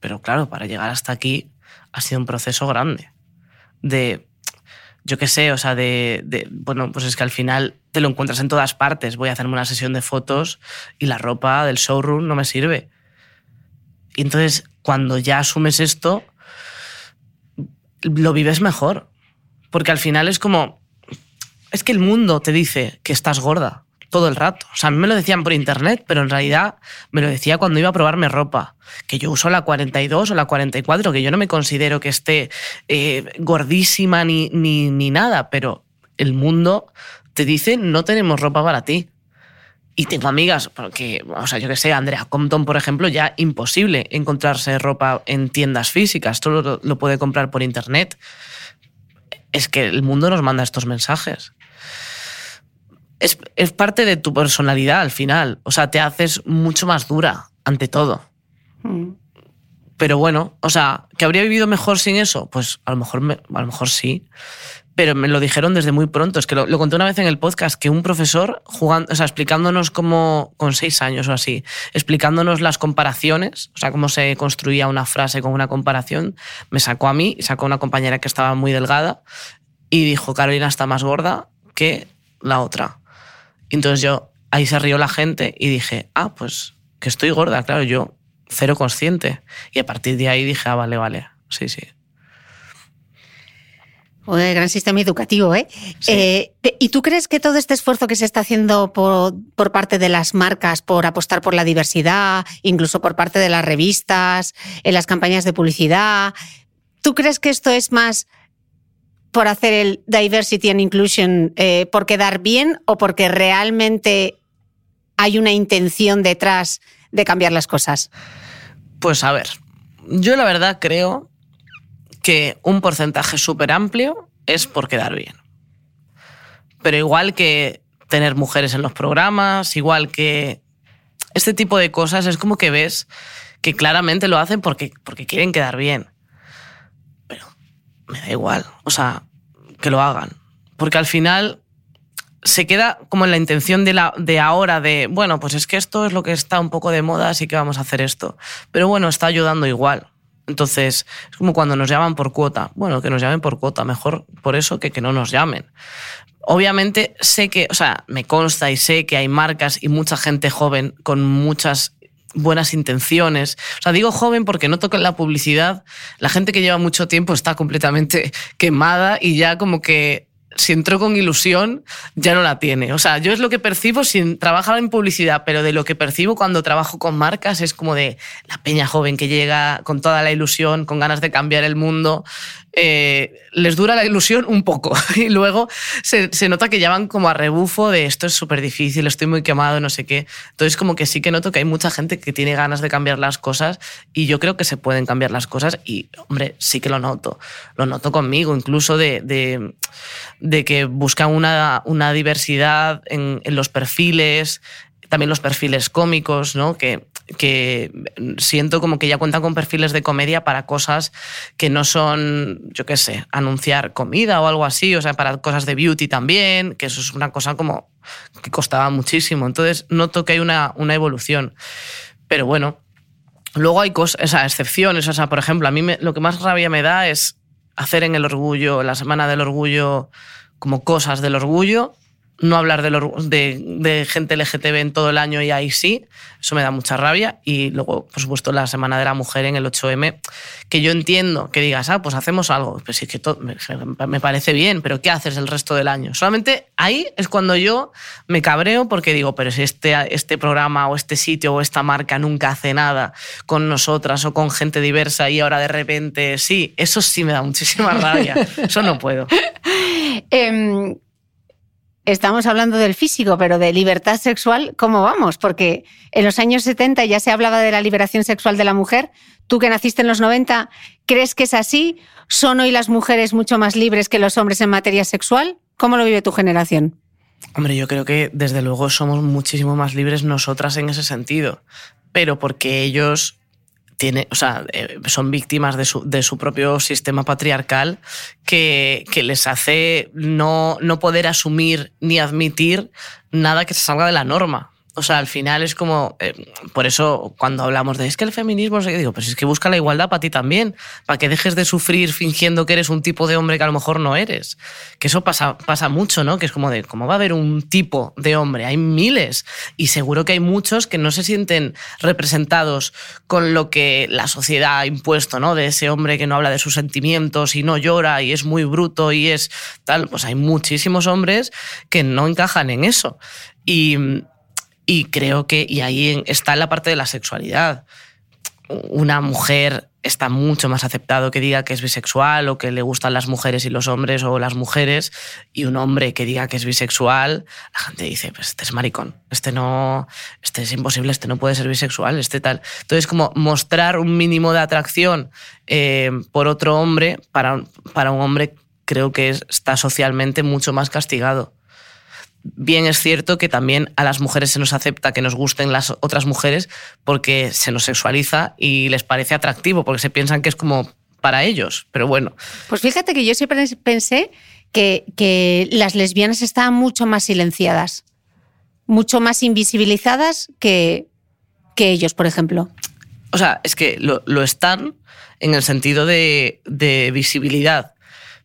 Pero claro, para llegar hasta aquí ha sido un proceso grande. De, yo qué sé, o sea, de, bueno, pues es que al final te lo encuentras en todas partes. Voy a hacerme una sesión de fotos y la ropa del showroom no me sirve. Y entonces, cuando ya asumes esto, lo vives mejor. Porque al final es como, es que el mundo te dice que estás gorda todo el rato. O sea, a mí me lo decían por internet, pero en realidad me lo decía cuando iba a probarme ropa. Que yo uso la 42 o la 44, que yo no me considero que esté eh, gordísima ni, ni, ni nada, pero el mundo te dice no tenemos ropa para ti. Y tengo amigas, porque, o sea, yo que sé, Andrea Compton, por ejemplo, ya imposible encontrarse ropa en tiendas físicas, todo lo puede comprar por internet. Es que el mundo nos manda estos mensajes es, es, parte de tu personalidad al final. O sea, te haces mucho más dura ante todo. Mm. Pero bueno, o sea, ¿que habría vivido mejor sin eso? Pues a lo mejor, me, a lo mejor sí. pero me lo dijeron desde muy pronto. Es que lo, lo, conté una vez en el podcast, que un profesor, jugando, o sea, explicándonos cómo, con seis años o así, explicándonos las comparaciones, o sea, cómo se construía una frase con una comparación, me sacó a mí y sacó a una compañera que estaba muy delgada y dijo, Carolina está más gorda que la otra. Entonces yo, ahí se rió la gente y dije, ah, pues que estoy gorda, claro, yo cero consciente. Y a partir de ahí dije, ah, vale, vale, sí, sí. Joder, gran sistema educativo, ¿eh? Sí. ¿eh? ¿Y tú crees que todo este esfuerzo que se está haciendo por, por, parte de las marcas, por apostar por la diversidad, incluso por parte de las revistas, en las campañas de publicidad, ¿tú crees que esto es más por hacer el diversity and inclusion eh, por quedar bien o porque realmente hay una intención detrás de cambiar las cosas? Pues a ver, yo la verdad creo que un porcentaje súper amplio es por quedar bien. Pero igual que tener mujeres en los programas, igual que este tipo de cosas, es como que ves que claramente lo hacen porque, porque quieren quedar bien. Me da igual, o sea, que lo hagan. Porque al final se queda como en la intención de, la, de ahora de, bueno, pues es que esto es lo que está un poco de moda, así que vamos a hacer esto. Pero bueno, está ayudando igual. Entonces, es como cuando nos llaman por cuota. Bueno, que nos llamen por cuota, mejor por eso que que no nos llamen. Obviamente sé que, o sea, me consta y sé que hay marcas y mucha gente joven con muchas buenas intenciones. O sea, digo joven porque noto que en la publicidad la gente que lleva mucho tiempo está completamente quemada y ya como que si entró con ilusión, ya no la tiene. O sea, yo es lo que percibo sin trabajar en publicidad, pero de lo que percibo cuando trabajo con marcas es como de la peña joven que llega con toda la ilusión, con ganas de cambiar el mundo. Eh, les dura la ilusión un poco y luego se, se nota que ya van como a rebufo de esto es súper difícil, estoy muy quemado, no sé qué. Entonces como que sí que noto que hay mucha gente que tiene ganas de cambiar las cosas y yo creo que se pueden cambiar las cosas y, hombre, sí que lo noto. Lo noto conmigo, incluso de, de, de que buscan una, una diversidad en, en los perfiles, también los perfiles cómicos, ¿no? Que, que siento como que ya cuentan con perfiles de comedia para cosas que no son, yo qué sé, anunciar comida o algo así, o sea, para cosas de beauty también, que eso es una cosa como que costaba muchísimo. Entonces, noto que hay una, una evolución. Pero bueno, luego hay cosas, o sea, excepciones, o por ejemplo, a mí lo que más rabia me da es hacer en el orgullo, la semana del orgullo, como cosas del orgullo no hablar de, de, de, gente LGTB en todo el año y ahí sí, eso me da mucha rabia. Y luego, por supuesto, la Semana de la Mujer en el 8M, que yo entiendo que digas, ah, pues hacemos algo. Pues sí, que todo, me parece bien, pero ¿qué haces el resto del año? Solamente ahí es cuando yo me cabreo porque digo, pero si este, este programa o este sitio o esta marca nunca hace nada con nosotras o con gente diversa y ahora de repente sí, eso sí me da muchísima rabia. eso no puedo. eh, estamos hablando del físico, pero de libertad sexual, ¿cómo vamos? Porque en los años 70 ya se hablaba de la liberación sexual de la mujer. Tú que naciste en los 90, ¿crees que es así? ¿Son hoy las mujeres mucho más libres que los hombres en materia sexual? ¿Cómo lo vive tu generación? Hombre, yo creo que desde luego somos muchísimo más libres nosotras en ese sentido, pero porque ellos tiene, o sea, eh, son víctimas de su, de su, propio sistema patriarcal que, que les hace no, no, poder asumir ni admitir nada que se salga de la norma. O sea, al final es como, eh, por eso cuando hablamos de es que el feminismo, digo, pues es que busca la igualdad para ti también, para que dejes de sufrir fingiendo que eres un tipo de hombre que a lo mejor no eres. Que eso pasa, pasa mucho, ¿no? Que es como de, ¿cómo va a haber un tipo de hombre? Hay miles y seguro que hay muchos que no se sienten representados con lo que la sociedad ha impuesto, ¿no? De ese hombre que no habla de sus sentimientos y no llora y es muy bruto y es tal. Pues hay muchísimos hombres que no encajan en eso. Y y creo que, y ahí está la parte de la sexualidad. Una mujer está mucho más aceptado que diga que es bisexual o que le gustan las mujeres y los hombres o las mujeres y un hombre que diga que es bisexual, la gente dice, pues este es maricón, este no, este es imposible, este no puede ser bisexual, este tal. Entonces, como mostrar un mínimo de atracción eh, por otro hombre, para, para un hombre creo que está socialmente mucho más castigado bien es cierto que también a las mujeres se nos acepta que nos gusten las otras mujeres porque se nos sexualiza y les parece atractivo, porque se piensan que es como para ellos, pero bueno. Pues fíjate que yo siempre pensé que, que las lesbianas estaban mucho más silenciadas, mucho más invisibilizadas que, que ellos, por ejemplo. O sea, es que lo, lo están en el sentido de, de visibilidad,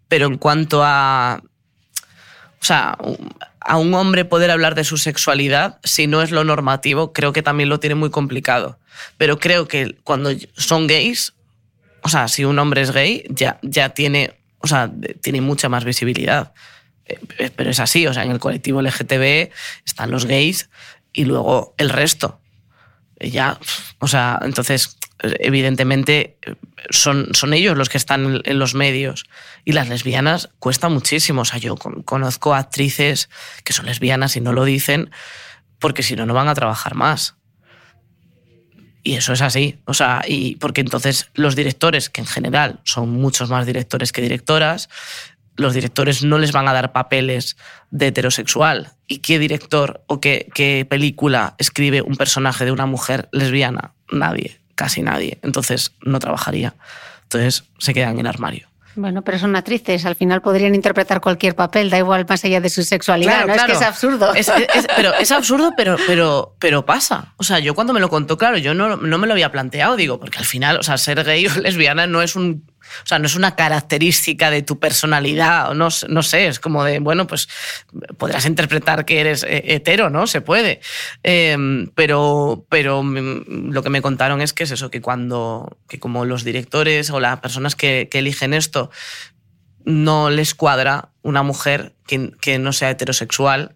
pero en cuanto a o sea, a un hombre poder hablar de su sexualidad, si no es lo normativo, creo que también lo tiene muy complicado. Pero creo que cuando son gays, o sea, si un hombre es gay, ya, ya tiene, o sea, tiene mucha más visibilidad. Eh, pero es así, o sea, en el colectivo LGTB están los gays y luego el resto. Ya, o sea, entonces evidentemente son, son ellos los que están en los medios. Y las lesbianas cuesta muchísimo. O sea, yo conozco actrices que son lesbianas y no lo dicen porque si no, no van a trabajar más. Y eso es así. O sea, y porque entonces los directores, que en general son muchos más directores que directoras, los directores no les van a dar papeles de heterosexual. ¿Y qué director o qué, qué película escribe un personaje de una mujer lesbiana? Nadie casi nadie. Entonces no trabajaría. Entonces se queda en el armario. Bueno, pero son actrices, al final podrían interpretar cualquier papel, da igual más allá de su sexualidad, ¿no? Es que es absurdo. Es, pero es absurdo, pero, pero, pero pasa. O sea, yo cuando me lo contó, claro, yo no, no me lo había planteado, digo, porque al final, o sea, ser gay o lesbiana no es un o sea, no es una característica de tu personalidad, no, sé, es como de, bueno, pues podrás interpretar que eres eh, hetero, ¿no? Se puede. Em, pero, pero lo que me contaron es que es eso, que cuando, que como los directores o las personas que, eligen esto no les cuadra una mujer que no sea heterosexual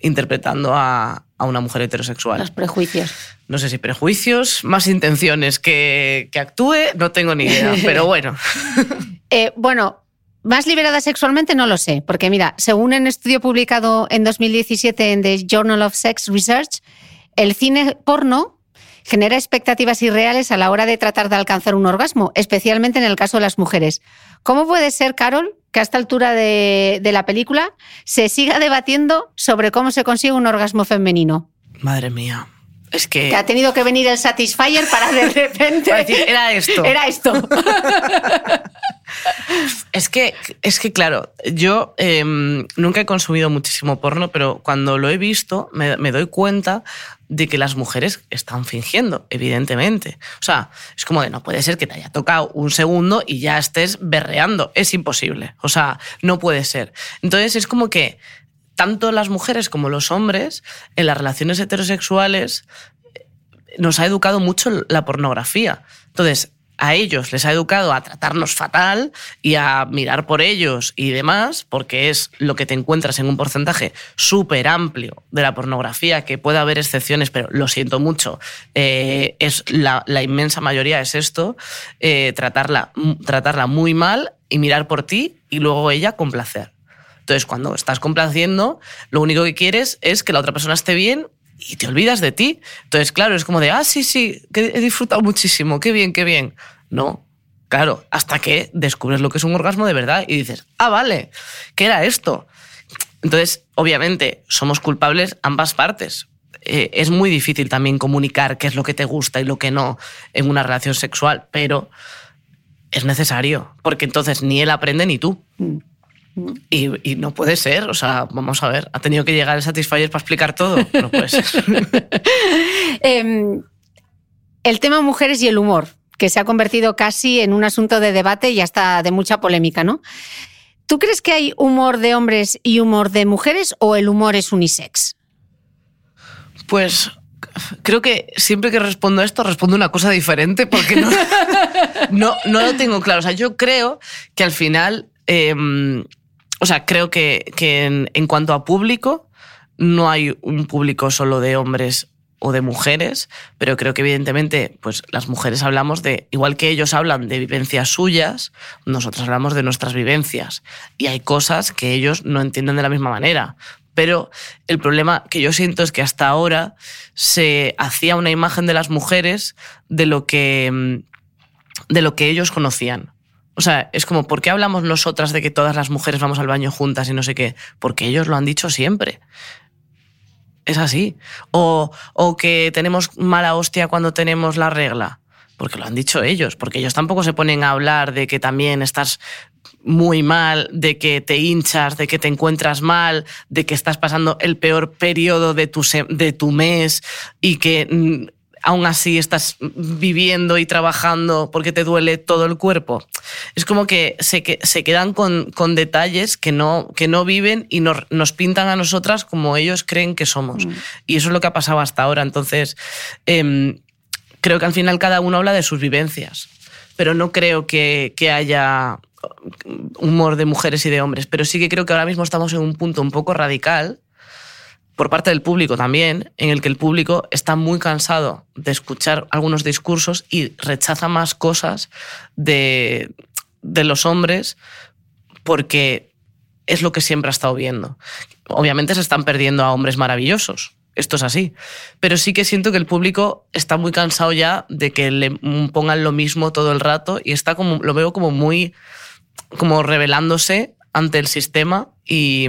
interpretando a, a una mujer heterosexual. Los prejuicios. No sé si prejuicios, más intenciones que, que actúe, no tengo ni idea, pero bueno. Eh, bueno, más liberada sexualmente no lo sé, porque mira, según un estudio publicado en 2017 en The Journal of Sex Research, el cine porno genera expectativas irreales a la hora de tratar de alcanzar un orgasmo, especialmente en el caso de las mujeres. ¿Cómo puede ser, Carol, que a esta altura de, de la película se siga debatiendo sobre cómo se consigue un orgasmo femenino? Madre mía. Es que... Que ha tenido que venir el Satisfyer para de repente... Para decir, era esto. Era esto. es, que, es que, claro, yo eh, nunca he consumido muchísimo porno, pero cuando lo he visto me, me, doy cuenta de que las mujeres están fingiendo, evidentemente. O sea, es como de no puede ser que te haya tocado un segundo y ya estés berreando. Es imposible. O sea, no puede ser. Entonces es como que tanto las mujeres como los hombres en las relaciones heterosexuales nos ha educado mucho la pornografía. Entonces, a ellos les ha educado a tratarnos fatal y a mirar por ellos y demás, porque es lo que te encuentras en un porcentaje súper amplio de la pornografía, que puede haber excepciones, pero lo siento mucho, eh, es la, inmensa mayoría es esto, eh, tratarla, tratarla muy mal y mirar por ti y luego ella complacer. Entonces, cuando estás complaciendo, lo único que quieres es que la otra persona esté bien y te olvidas de ti. Entonces, claro, es como de, ah, sí, sí, que he disfrutado muchísimo, qué bien, qué bien. No, claro, hasta que descubres lo que es un orgasmo de verdad y dices, ah, vale, ¿qué era esto? Entonces, obviamente, somos culpables ambas partes. Eh, es muy difícil también comunicar qué es lo que te gusta y lo que no en una relación sexual, pero es necesario, porque entonces ni él aprende ni tú. Mm. Y, y, no puede ser, o sea, vamos a ver, ha tenido que llegar el Satisfyer para explicar todo. No puede ser. eh, el tema mujeres y el humor, que se ha convertido casi en un asunto de debate y hasta de mucha polémica, ¿no? ¿Tú crees que hay humor de hombres y humor de mujeres o el humor es unisex? Pues creo que siempre que respondo a esto respondo una cosa diferente porque no, no, no lo tengo claro. O sea, yo creo que al final eh, o sea, creo que, que en, cuanto a público, no hay un público solo de hombres o de mujeres, pero creo que evidentemente pues las mujeres hablamos de, igual que ellos hablan de vivencias suyas, nosotros hablamos de nuestras vivencias. Y hay cosas que ellos no entienden de la misma manera. Pero el problema que yo siento es que hasta ahora se hacía una imagen de las mujeres de lo que, de lo que ellos conocían. O sea, es como, ¿por qué hablamos nosotras de que todas las mujeres vamos al baño juntas y no sé qué? Porque ellos lo han dicho siempre. Es así. O, o que tenemos mala hostia cuando tenemos la regla. porque lo han dicho ellos, porque ellos tampoco se ponen a hablar de que también estás muy mal, de que te hinchas, de que te encuentras mal, de que estás pasando el peor periodo de tu, de tu mes y que mm, aún así estás viviendo y trabajando porque te duele todo el cuerpo. Es como que se, que, se quedan con, con, detalles que no, que no viven y nos, nos, pintan a nosotras como ellos creen que somos. Mm. Y eso es lo que ha pasado hasta ahora. Entonces, eh, creo que al final cada uno habla de sus vivencias, pero no creo que, que haya humor de mujeres y de hombres. Pero sí que creo que ahora mismo estamos en un punto un poco radical por parte del público también, en el que el público está muy cansado de escuchar algunos discursos y rechaza más cosas de, de los hombres porque es lo que siempre ha estado viendo. Obviamente se están perdiendo a hombres maravillosos, esto es así, pero sí que siento que el público está muy cansado ya de que le pongan lo mismo todo el rato y está como, lo veo como muy, como revelándose ante el sistema y,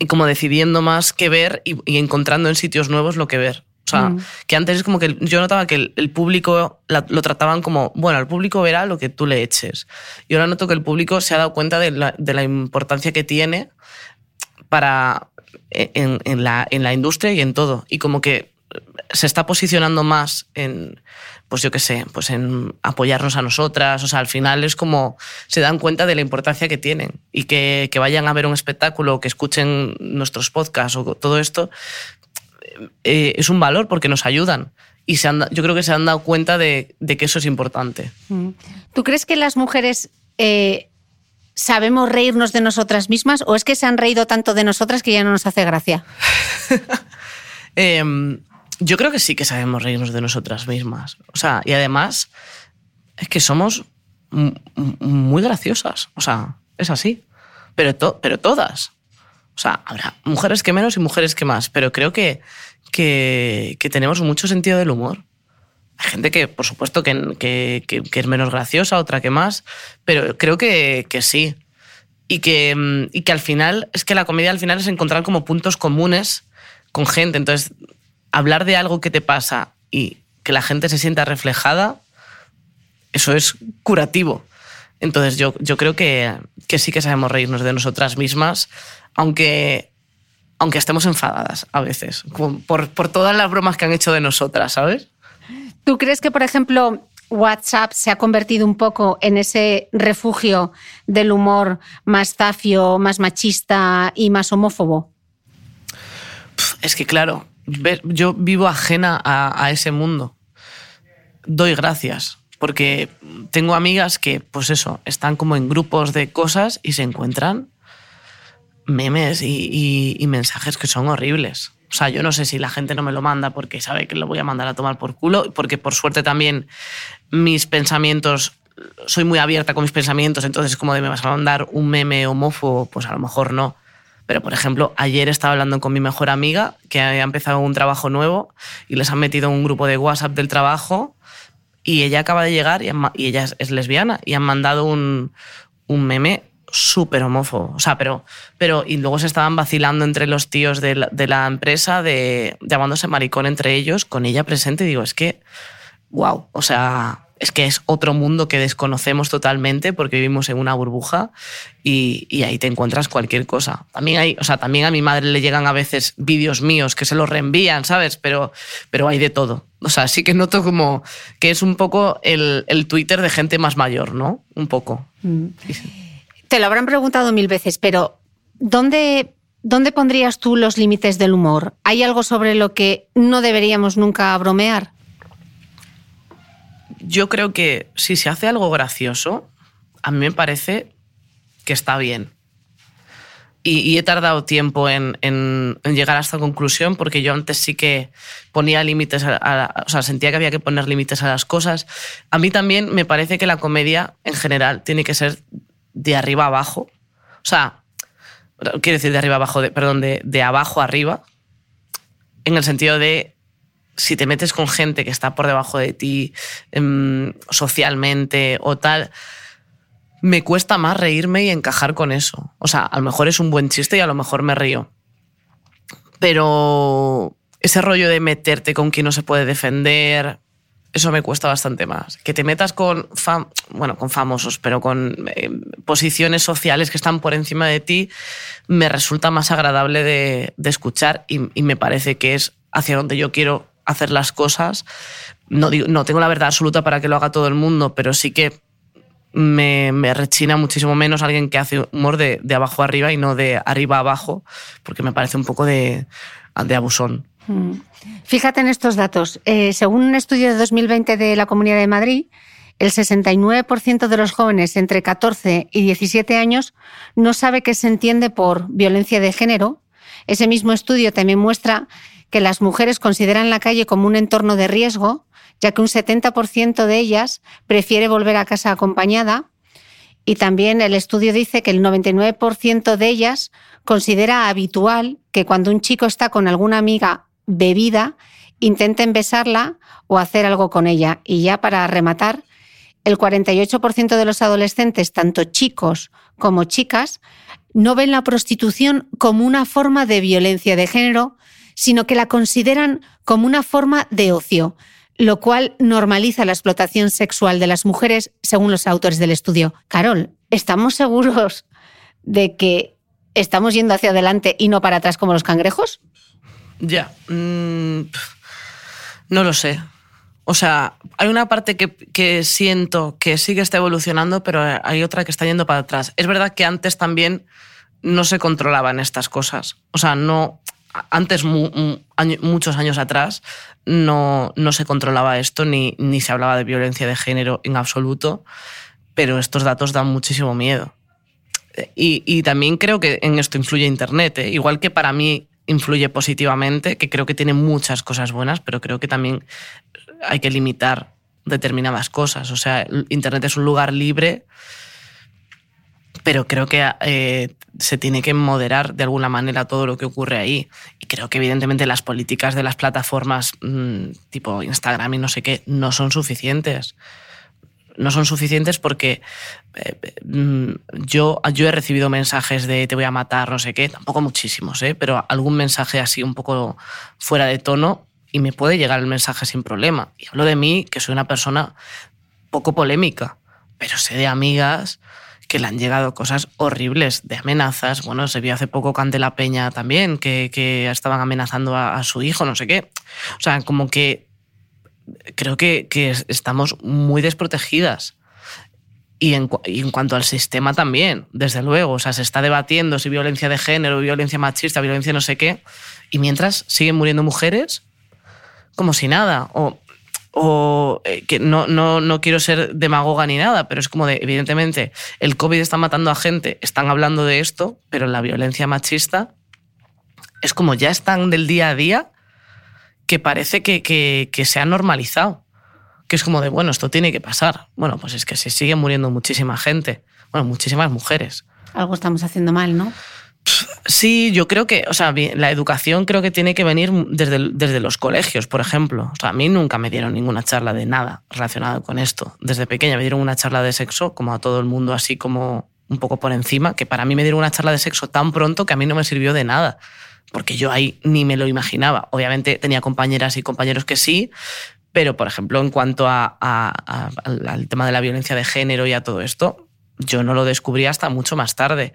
y como decidiendo más qué ver y, y, encontrando en sitios nuevos lo que ver. O sea, mm. que antes es como que yo notaba que el, el público la, lo trataban como, bueno, el público verá lo que tú le eches. Y ahora noto que el público se ha dado cuenta de la, de la importancia que tiene para en, en, la, en la industria y en todo. Y como que se está posicionando más en, pues yo qué sé, pues en apoyarnos a nosotras. O sea, al final es como se dan cuenta de la importancia que tienen y que, que vayan a ver un espectáculo, que escuchen nuestros podcasts o todo esto, eh, es un valor porque nos ayudan. Y se han, yo creo que se han dado cuenta de, de, que eso es importante. Mm. ¿Tú crees que las mujeres eh, sabemos reírnos de nosotras mismas o es que se han reído tanto de nosotras que ya no nos hace gracia? eh, yo creo que sí que sabemos reírnos de nosotras mismas. O sea, y además es que somos muy graciosas. O sea, es así. Pero, to pero todas. O sea, habrá mujeres que menos y mujeres que más, pero creo que, que, que tenemos mucho sentido del humor. Hay gente que, por supuesto, que, que, que, es menos graciosa, otra que más, pero creo que, que sí. Y que, y que al final, es que la comedia al final es encontrar como puntos comunes con gente. Entonces, hablar de algo que te pasa y que la gente se sienta reflejada, eso es curativo. Entonces yo, yo creo que, que sí que sabemos reírnos de nosotras mismas, aunque, aunque estemos enfadadas a veces, por, por todas las bromas que han hecho de nosotras, ¿sabes? ¿Tú crees que, por ejemplo, WhatsApp se ha convertido un poco en ese refugio del humor más zafio, más machista y más homófobo? Es que claro, yo vivo ajena a, ese mundo. Doy gracias, porque tengo amigas que, pues eso, están como en grupos de cosas y se encuentran memes y, y, y, mensajes que son horribles. O sea, yo no sé si la gente no me lo manda porque sabe que lo voy a mandar a tomar por culo, porque por suerte también mis pensamientos, soy muy abierta con mis pensamientos, entonces como de me vas a mandar un meme homófobo, pues a lo mejor no. Pero, por ejemplo, ayer estaba hablando con mi mejor amiga que ha empezado un trabajo nuevo y les han metido un grupo de WhatsApp del trabajo y ella acaba de llegar y, ella es, es, lesbiana y han mandado un, un meme súper homófobo. O sea, pero, pero. Y luego se estaban vacilando entre los tíos de la, de la empresa, de, llamándose maricón entre ellos, con ella presente. Y digo, es que. ¡Wow! O sea, es que es otro mundo que desconocemos totalmente porque vivimos en una burbuja y, y, ahí te encuentras cualquier cosa. También, hay, o sea, también a mi madre le llegan a veces vídeos míos que se los reenvían, ¿sabes? Pero, pero hay de todo. O sea, sí que noto como que es un poco el, el Twitter de gente más mayor, ¿no? Un poco. Mm. Te lo habrán preguntado mil veces, pero ¿dónde, ¿dónde pondrías tú los límites del humor? ¿Hay algo sobre lo que no deberíamos nunca bromear? Yo creo que si se hace algo gracioso, a mí me parece que está bien. Y, he tardado tiempo en, llegar a esta conclusión porque yo antes sí que ponía límites, a, o sea, sentía que había que poner límites a las cosas. A mí también me parece que la comedia en general tiene que ser de arriba abajo. O sea, quiero decir de arriba abajo, de, perdón, de, de abajo arriba, en el sentido de si te metes con gente que está por debajo de ti eh, socialmente o tal, me cuesta más reírme y encajar con eso. O sea, a lo mejor es un buen chiste y a lo mejor me río. Pero ese rollo de meterte con quien no se puede defender, eso me cuesta bastante más. Que te metas con, bueno, con famosos, pero con eh, posiciones sociales que están por encima de ti, me resulta más agradable de, escuchar y, me parece que es hacia donde yo quiero hacer las cosas. No, no tengo la verdad absoluta para que lo haga todo el mundo, pero sí que me, rechina muchísimo menos alguien que hace humor de, abajo arriba y no de arriba abajo, porque me parece un poco de, de abusón. Mm. Fíjate en estos datos. Eh, según un estudio de 2020 de la Comunidad de Madrid, el 69% de los jóvenes entre 14 y 17 años no sabe qué se entiende por violencia de género. Ese mismo estudio también muestra que las mujeres consideran la calle como un entorno de riesgo, ya que un 70% de ellas prefiere volver a casa acompañada. Y también el estudio dice que el 99% de ellas considera habitual que cuando un chico está con alguna amiga bebida, intenten besarla o hacer algo con ella. Y ya para rematar, el 48% de los adolescentes, tanto chicos como chicas, no ven la prostitución como una forma de violencia de género, sino que la consideran como una forma de ocio, lo cual normaliza la explotación sexual de las mujeres, según los autores del estudio. Carol, ¿estamos seguros de que estamos yendo hacia adelante y no para atrás como los cangrejos? Ya. Mm, no lo sé. O sea, hay una parte que, siento que sí que está evolucionando, pero hay otra que está yendo para atrás. Es verdad que antes también no se controlaban estas cosas. O sea, no. Antes, muchos años atrás, no, no se controlaba esto ni, ni se hablaba de violencia de género en absoluto, pero estos datos dan muchísimo miedo. Y, también creo que en esto influye Internet. ¿eh? Igual que para mí influye positivamente, que creo que tiene muchas cosas buenas, pero creo que también hay que limitar determinadas cosas. O sea, Internet es un lugar libre, pero creo que eh, se tiene que moderar de alguna manera todo lo que ocurre ahí. Y creo que evidentemente las políticas de las plataformas mm, tipo Instagram y no sé qué no son suficientes no son suficientes porque eh, mm, yo, yo he recibido mensajes de te voy a matar, no sé qué, tampoco muchísimos, ¿eh? pero algún mensaje así un poco fuera de tono y me puede llegar el mensaje sin problema. Y hablo de mí, que soy una persona poco polémica, pero sé de amigas que le han llegado cosas horribles, de amenazas. Bueno, se vio hace poco Candela Peña también, que, que estaban amenazando a, a, su hijo, no sé qué. O sea, como que creo que, estamos muy desprotegidas. Y en, cuanto al sistema también, desde luego. O sea, se está debatiendo si violencia de género, violencia machista, violencia no sé qué. Y mientras siguen muriendo mujeres como si nada. O, o eh, que no, no, no, quiero ser demagoga ni nada, pero es como de, evidentemente, el COVID está matando a gente, están hablando de esto, pero la violencia machista es como ya están del día a día que parece que, se ha normalizado. Que es como de, bueno, esto tiene que pasar. Bueno, pues es que se sigue muriendo muchísima gente. Bueno, muchísimas mujeres. Algo estamos haciendo mal, ¿no? Sí, yo creo que, o sea, la educación creo que tiene que venir desde, desde los colegios, por ejemplo. O sea, a mí nunca me dieron ninguna charla de nada relacionado con esto. Desde pequeña me dieron una charla de sexo, como a todo el mundo, así como un poco por encima, que para mí me dieron una charla de sexo tan pronto que a mí no me sirvió de nada porque yo ahí ni me lo imaginaba. Obviamente tenía compañeras y compañeros que sí, pero por ejemplo en cuanto a, al tema de la violencia de género y a todo esto, yo no lo descubrí hasta mucho más tarde,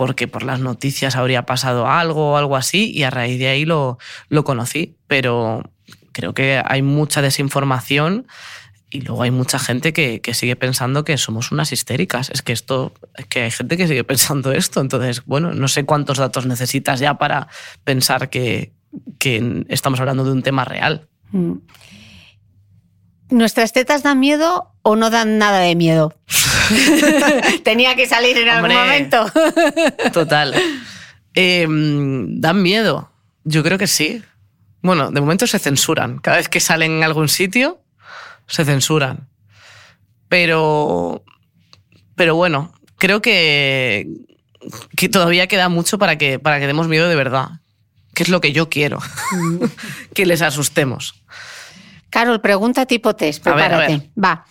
porque por las noticias habría pasado algo o algo así y a raíz de ahí lo, lo conocí, pero creo que hay mucha desinformación y luego hay mucha gente que, sigue pensando que somos unas histéricas. Es que esto, es que hay gente que sigue pensando esto. Entonces, bueno, no sé cuántos datos necesitas ya para pensar que, estamos hablando de un tema real. Mm. ¿Nuestras tetas dan miedo o no dan nada de miedo? Tenía que salir en algún momento. total. Em, ¿Dan miedo? Yo creo que sí. Bueno, de momento se censuran. Cada vez que salen en algún sitio, se censuran. Pero, pero bueno, creo que, que todavía queda mucho para que, para que demos miedo de verdad, que es lo que yo quiero, que les asustemos. Carol, pregunta tipo test, prepárate. Va.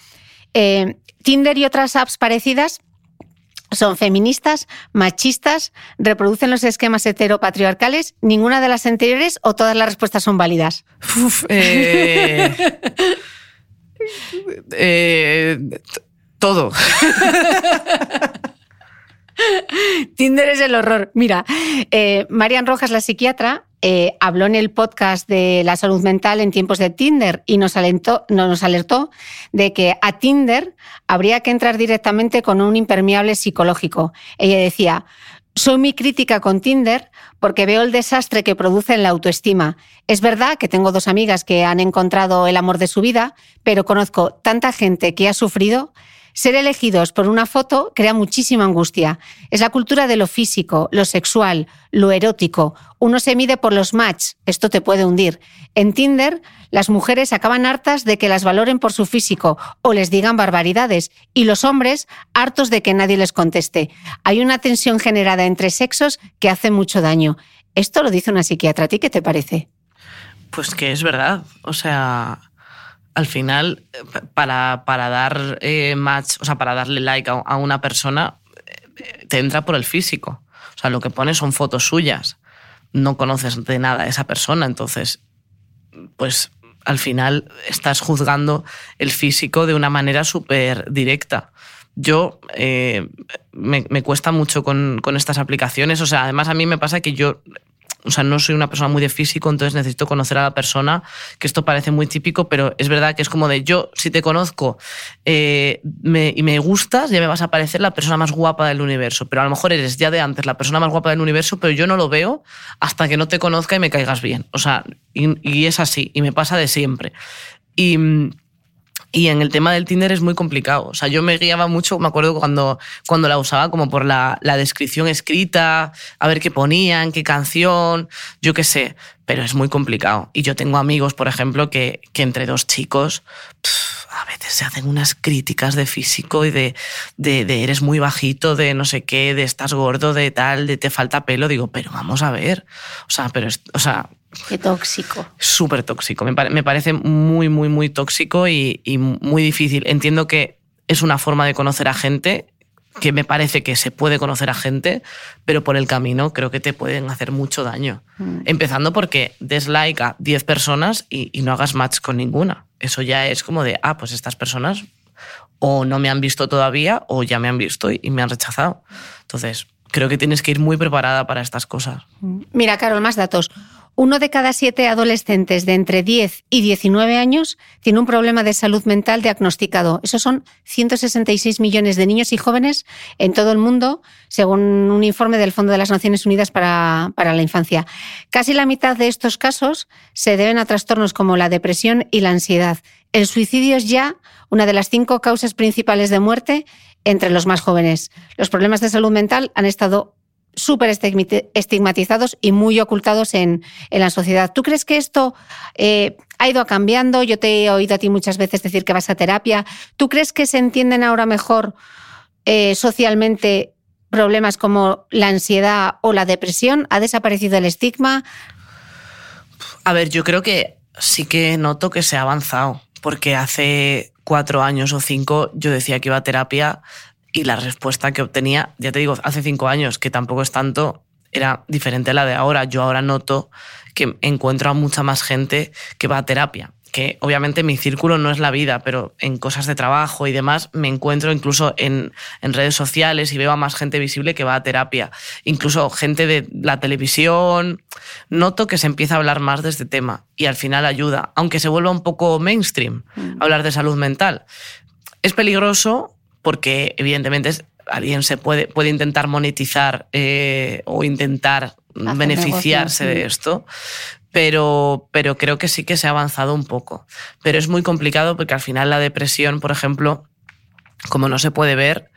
Eh, Tinder y otras apps parecidas son feministas, machistas, reproducen los esquemas heteropatriarcales, ninguna de las anteriores o todas las respuestas son válidas. eh... Eh, todo. Tinder es el horror. Mira, eh, Marian Rojas, la psiquiatra, eh, habló en el podcast de la salud mental en tiempos de Tinder y nos, nos alertó de que a Tinder habría que entrar directamente con un impermeable psicológico. Ella decía, soy muy crítica con Tinder porque veo el desastre que produce en la autoestima. Es verdad que tengo dos amigas que han encontrado el amor de su vida, pero conozco tanta gente que ha sufrido ser elegidos por una foto crea muchísima angustia. Es la cultura de lo físico, lo sexual, lo erótico. Uno se mide por los match, esto te puede hundir. En Tinder, las mujeres acaban hartas de que las valoren por su físico o les digan barbaridades y los hombres hartos de que nadie les conteste. Hay una tensión generada entre sexos que hace mucho daño. Esto lo dice una psiquiatra. ¿A ti qué te parece? Pues que es verdad. O sea, al final, para, para dar eh, match, o sea, para darle like a, una persona, eh, te entra por el físico. O sea, lo que pones son fotos suyas. No conoces de nada a esa persona. Entonces, pues al final estás juzgando el físico de una manera súper directa. Yo eh, me, me, cuesta mucho con, con, estas aplicaciones. O sea, además a mí me pasa que yo o sea, no soy una persona muy de físico, entonces necesito conocer a la persona, que esto parece muy típico, pero es verdad que es como de yo, si te conozco eh, y me gustas, ya me vas a parecer la persona más guapa del universo, pero a lo mejor eres ya de antes la persona más guapa del universo, pero yo no lo veo hasta que no te conozca y me caigas bien. O sea, y, y es así, y me pasa de siempre. Y y en el tema del Tinder es muy complicado. O sea, yo me guiaba mucho, me acuerdo cuando, cuando la usaba como por la, descripción escrita, a ver qué ponían, qué canción, yo qué sé. Pero es muy complicado. Y yo tengo amigos, por ejemplo, que, que entre dos chicos a veces se hacen unas críticas de físico y de, de, de, eres muy bajito, de no sé qué, de estás gordo, de tal, de te falta pelo. Digo, pero vamos a ver. O sea, pero, o sea, Qué tóxico. Súper tóxico. Me, me, parece muy, muy, muy tóxico y, y, muy difícil. Entiendo que es una forma de conocer a gente, que me parece que se puede conocer a gente, pero por el camino creo que te pueden hacer mucho daño. Mm. Empezando porque des like a 10 personas y, y no hagas match con ninguna. Eso ya es como de, ah, pues estas personas o no me han visto todavía o ya me han visto y, y me han rechazado. Entonces, creo que tienes que ir muy preparada para estas cosas. Mira, Carol, más datos. Uno de cada siete adolescentes de entre 10 y 19 años tiene un problema de salud mental diagnosticado. Esos son 166 millones de niños y jóvenes en todo el mundo, según un informe del Fondo de las Naciones Unidas para, para la Infancia. Casi la mitad de estos casos se deben a trastornos como la depresión y la ansiedad. El suicidio es ya una de las cinco causas principales de muerte entre los más jóvenes. Los problemas de salud mental han estado súper estigmatizados y muy ocultados en, en, la sociedad. ¿Tú crees que esto eh, ha ido cambiando? Yo te he oído a ti muchas veces decir que vas a terapia. ¿Tú crees que se entienden ahora mejor eh, socialmente problemas como la ansiedad o la depresión? ¿Ha desaparecido el estigma? A ver, yo creo que sí que noto que se ha avanzado, porque hace cuatro años o cinco yo decía que iba a terapia y la respuesta que obtenía, ya te digo, hace cinco años, que tampoco es tanto, era diferente a la de ahora. Yo ahora noto que encuentro a mucha más gente que va a terapia. Que obviamente mi círculo no es la vida, pero en cosas de trabajo y demás me encuentro incluso en, en redes sociales y veo a más gente visible que va a terapia. Incluso gente de la televisión. Noto que se empieza a hablar más de este tema y al final ayuda, aunque se vuelva un poco mainstream mm. hablar de salud mental. Es peligroso porque evidentemente alguien se puede, puede intentar monetizar eh, o intentar Hacer beneficiarse de esto, pero, pero creo que sí que se ha avanzado un poco. Pero es muy complicado porque al final la depresión, por ejemplo, como no se puede ver,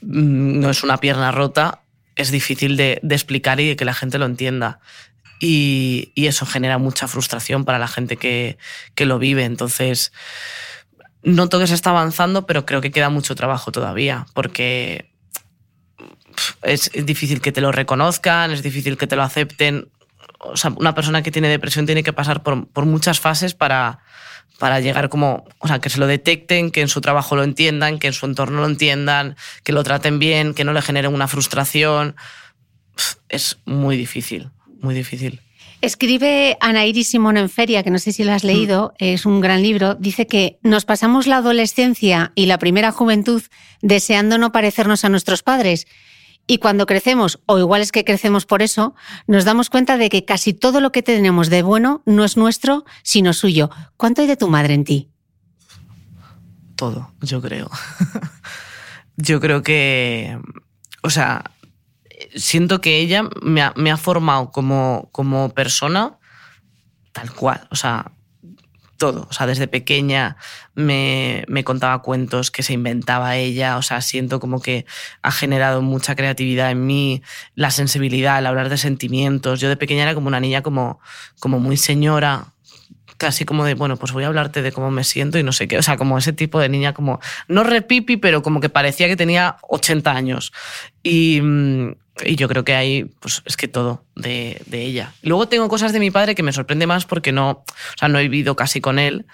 mm, no es una pierna rota, es difícil de, de explicar y de que la gente lo entienda. Y, y, eso genera mucha frustración para la gente que, que lo vive. Entonces, noto que se está avanzando, pero creo que queda mucho trabajo todavía, porque es difícil que te lo reconozcan, es difícil que te lo acepten. O sea, una persona que tiene depresión tiene que pasar por, por muchas fases para, para llegar como, o sea, que se lo detecten, que en su trabajo lo entiendan, que en su entorno lo entiendan, que lo traten bien, que no le generen una frustración. Es muy difícil, muy difícil. Escribe Ana Iris Simón en Feria, que no sé si lo has leído, es un gran libro. Dice que nos pasamos la adolescencia y la primera juventud deseando no parecernos a nuestros padres. Y cuando crecemos, o igual es que crecemos por eso, nos damos cuenta de que casi todo lo que tenemos de bueno no es nuestro, sino suyo. ¿Cuánto hay de tu madre en ti? Todo, yo creo. yo creo que, o sea, siento que ella me ha, formado como, como persona tal cual, o sea, todo. O sea, desde pequeña me, me, contaba cuentos que se inventaba ella. O sea, siento como que ha generado mucha creatividad en mí, la sensibilidad, el hablar de sentimientos. Yo de pequeña era como una niña como, como muy señora, casi como de, bueno, pues voy a hablarte de cómo me siento y no sé qué. O sea, como ese tipo de niña, como, no repipi, pero como que parecía que tenía 80 años. Y, y yo creo que hay, pues es que todo de, de, ella. Luego tengo cosas de mi padre que me sorprende más porque no, o sea, no he vivido casi con él,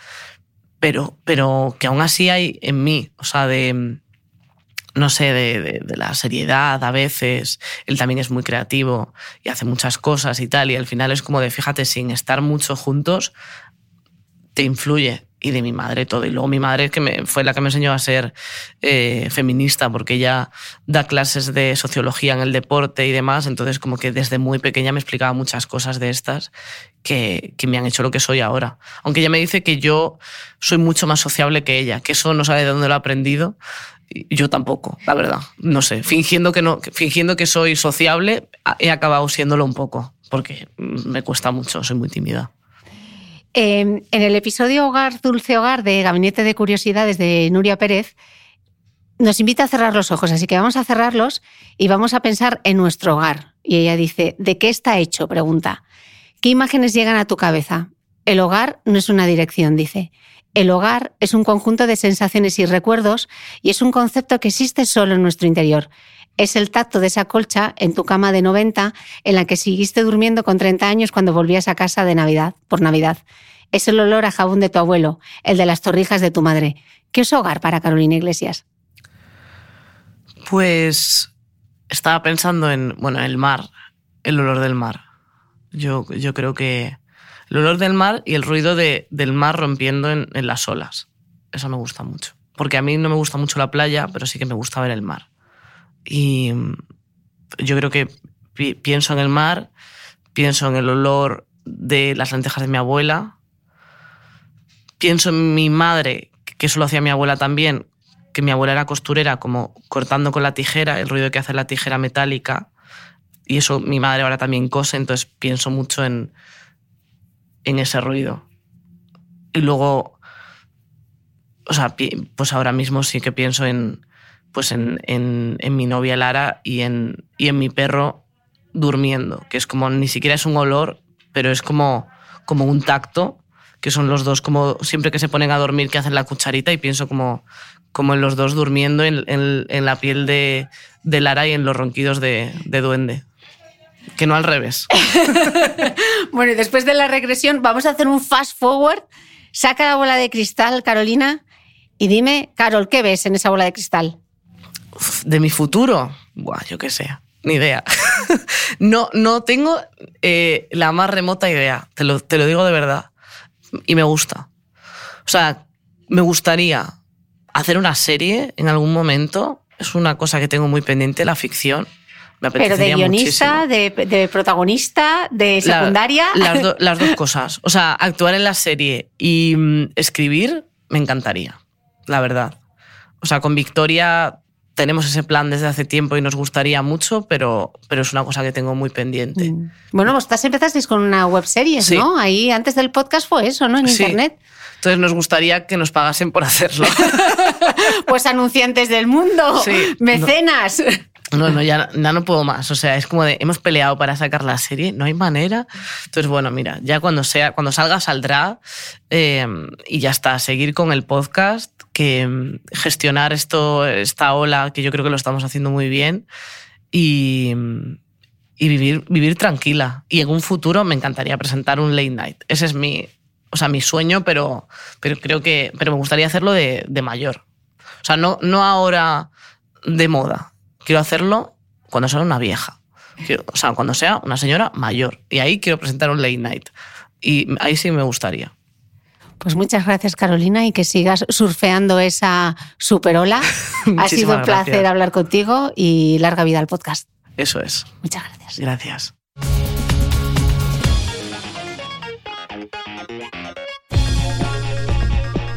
pero, pero que aún así hay en mí, o sea, de, no sé, de, de, de, la seriedad a veces. Él también es muy creativo y hace muchas cosas y tal. Y al final es como de, fíjate, sin estar mucho juntos, te influye y de mi madre todo. Y luego mi madre que me, fue la que me enseñó a ser eh, feminista, porque ella da clases de sociología en el deporte y demás, entonces como que desde muy pequeña me explicaba muchas cosas de estas que, que me han hecho lo que soy ahora. Aunque ella me dice que yo soy mucho más sociable que ella, que eso no sabe de dónde lo ha aprendido. Yo tampoco, la verdad. No sé, fingiendo que, no, fingiendo que soy sociable, he acabado siéndolo un poco, porque me cuesta mucho, soy muy tímida. Eh, en el episodio Hogar, Dulce Hogar de Gabinete de Curiosidades de Nuria Pérez, nos invita a cerrar los ojos, así que vamos a cerrarlos y vamos a pensar en nuestro hogar. Y ella dice, ¿de qué está hecho? Pregunta. ¿Qué imágenes llegan a tu cabeza? El hogar no es una dirección, dice. El hogar es un conjunto de sensaciones y recuerdos y es un concepto que existe solo en nuestro interior. Es el tacto de esa colcha en tu cama de 90 en la que seguiste durmiendo con 30 años cuando volvías a casa de Navidad, por Navidad. Es el olor a jabón de tu abuelo, el de las torrijas de tu madre. ¿Qué es hogar para Carolina Iglesias? Pues estaba pensando en, bueno, el mar, el olor del mar. Yo, yo creo que el olor del mar y el ruido de, del mar rompiendo en, en las olas. Eso me gusta mucho. Porque a mí no me gusta mucho la playa, pero sí que me gusta ver el mar. Y yo creo que pi pienso en el mar, pienso en el olor de las lentejas de mi abuela, pienso en mi madre, que eso lo hacía mi abuela también, que mi abuela era costurera, como cortando con la tijera, el ruido que hace la tijera metálica, y eso mi madre ahora también cose, entonces pienso mucho en, en ese ruido. Y luego, o sea, pues ahora mismo sí que pienso en, pues en, en, mi novia Lara y en, y en mi perro durmiendo, que es como, ni siquiera es un olor, pero es como, como un tacto, que son los dos como siempre que se ponen a dormir que hacen la cucharita y pienso como, como en los dos durmiendo en, en, en la piel de, de, Lara y en los ronquidos de, de Duende. Que no al revés. bueno, y después de la regresión vamos a hacer un fast forward. Saca la bola de cristal, Carolina, y dime, Carol, ¿qué ves en esa bola de cristal? De mi futuro, Buah, yo qué sé, ni idea. no, no tengo eh, la más remota idea, te lo, te lo digo de verdad. Y me gusta. O sea, me gustaría hacer una serie en algún momento. Es una cosa que tengo muy pendiente, la ficción. Me Pero de guionista, de, de, protagonista, de secundaria. La, las, do, las, dos cosas. O sea, actuar en la serie y mm, escribir me encantaría, la verdad. O sea, con Victoria tenemos ese plan desde hace tiempo y nos gustaría mucho, pero, pero es una cosa que tengo muy pendiente. Mm. Bueno, vosotras empezasteis con una web serie, sí. ¿no? Ahí antes del podcast fue eso, ¿no? En sí. internet. Entonces nos gustaría que nos pagasen por hacerlo. pues anunciantes del mundo, sí. mecenas. No. No, no, ya, ya, no puedo más. O sea, es como de, hemos peleado para sacar la serie, no hay manera. Entonces, bueno, mira, ya cuando, sea, cuando salga, saldrá. Eh, y ya está, seguir con el podcast, que mm, gestionar esto, esta ola, que yo creo que lo estamos haciendo muy bien. Y, mm, y vivir, vivir tranquila. Y en un futuro me encantaría presentar un late night. Ese es mi, o sea, mi sueño, pero, pero creo que pero me gustaría hacerlo de, de mayor. O sea, no, no ahora de moda quiero hacerlo cuando soy una vieja. Quiero- o sea, cuando sea una señora mayor. Y ahí quiero presentar un late night. Y ahí sí me gustaría. Pues muchas gracias, Carolina, y que sigas surfeando esa superola. ha sido un placer gracias. hablar contigo y larga vida al podcast. Eso es. Muchas gracias. Gracias.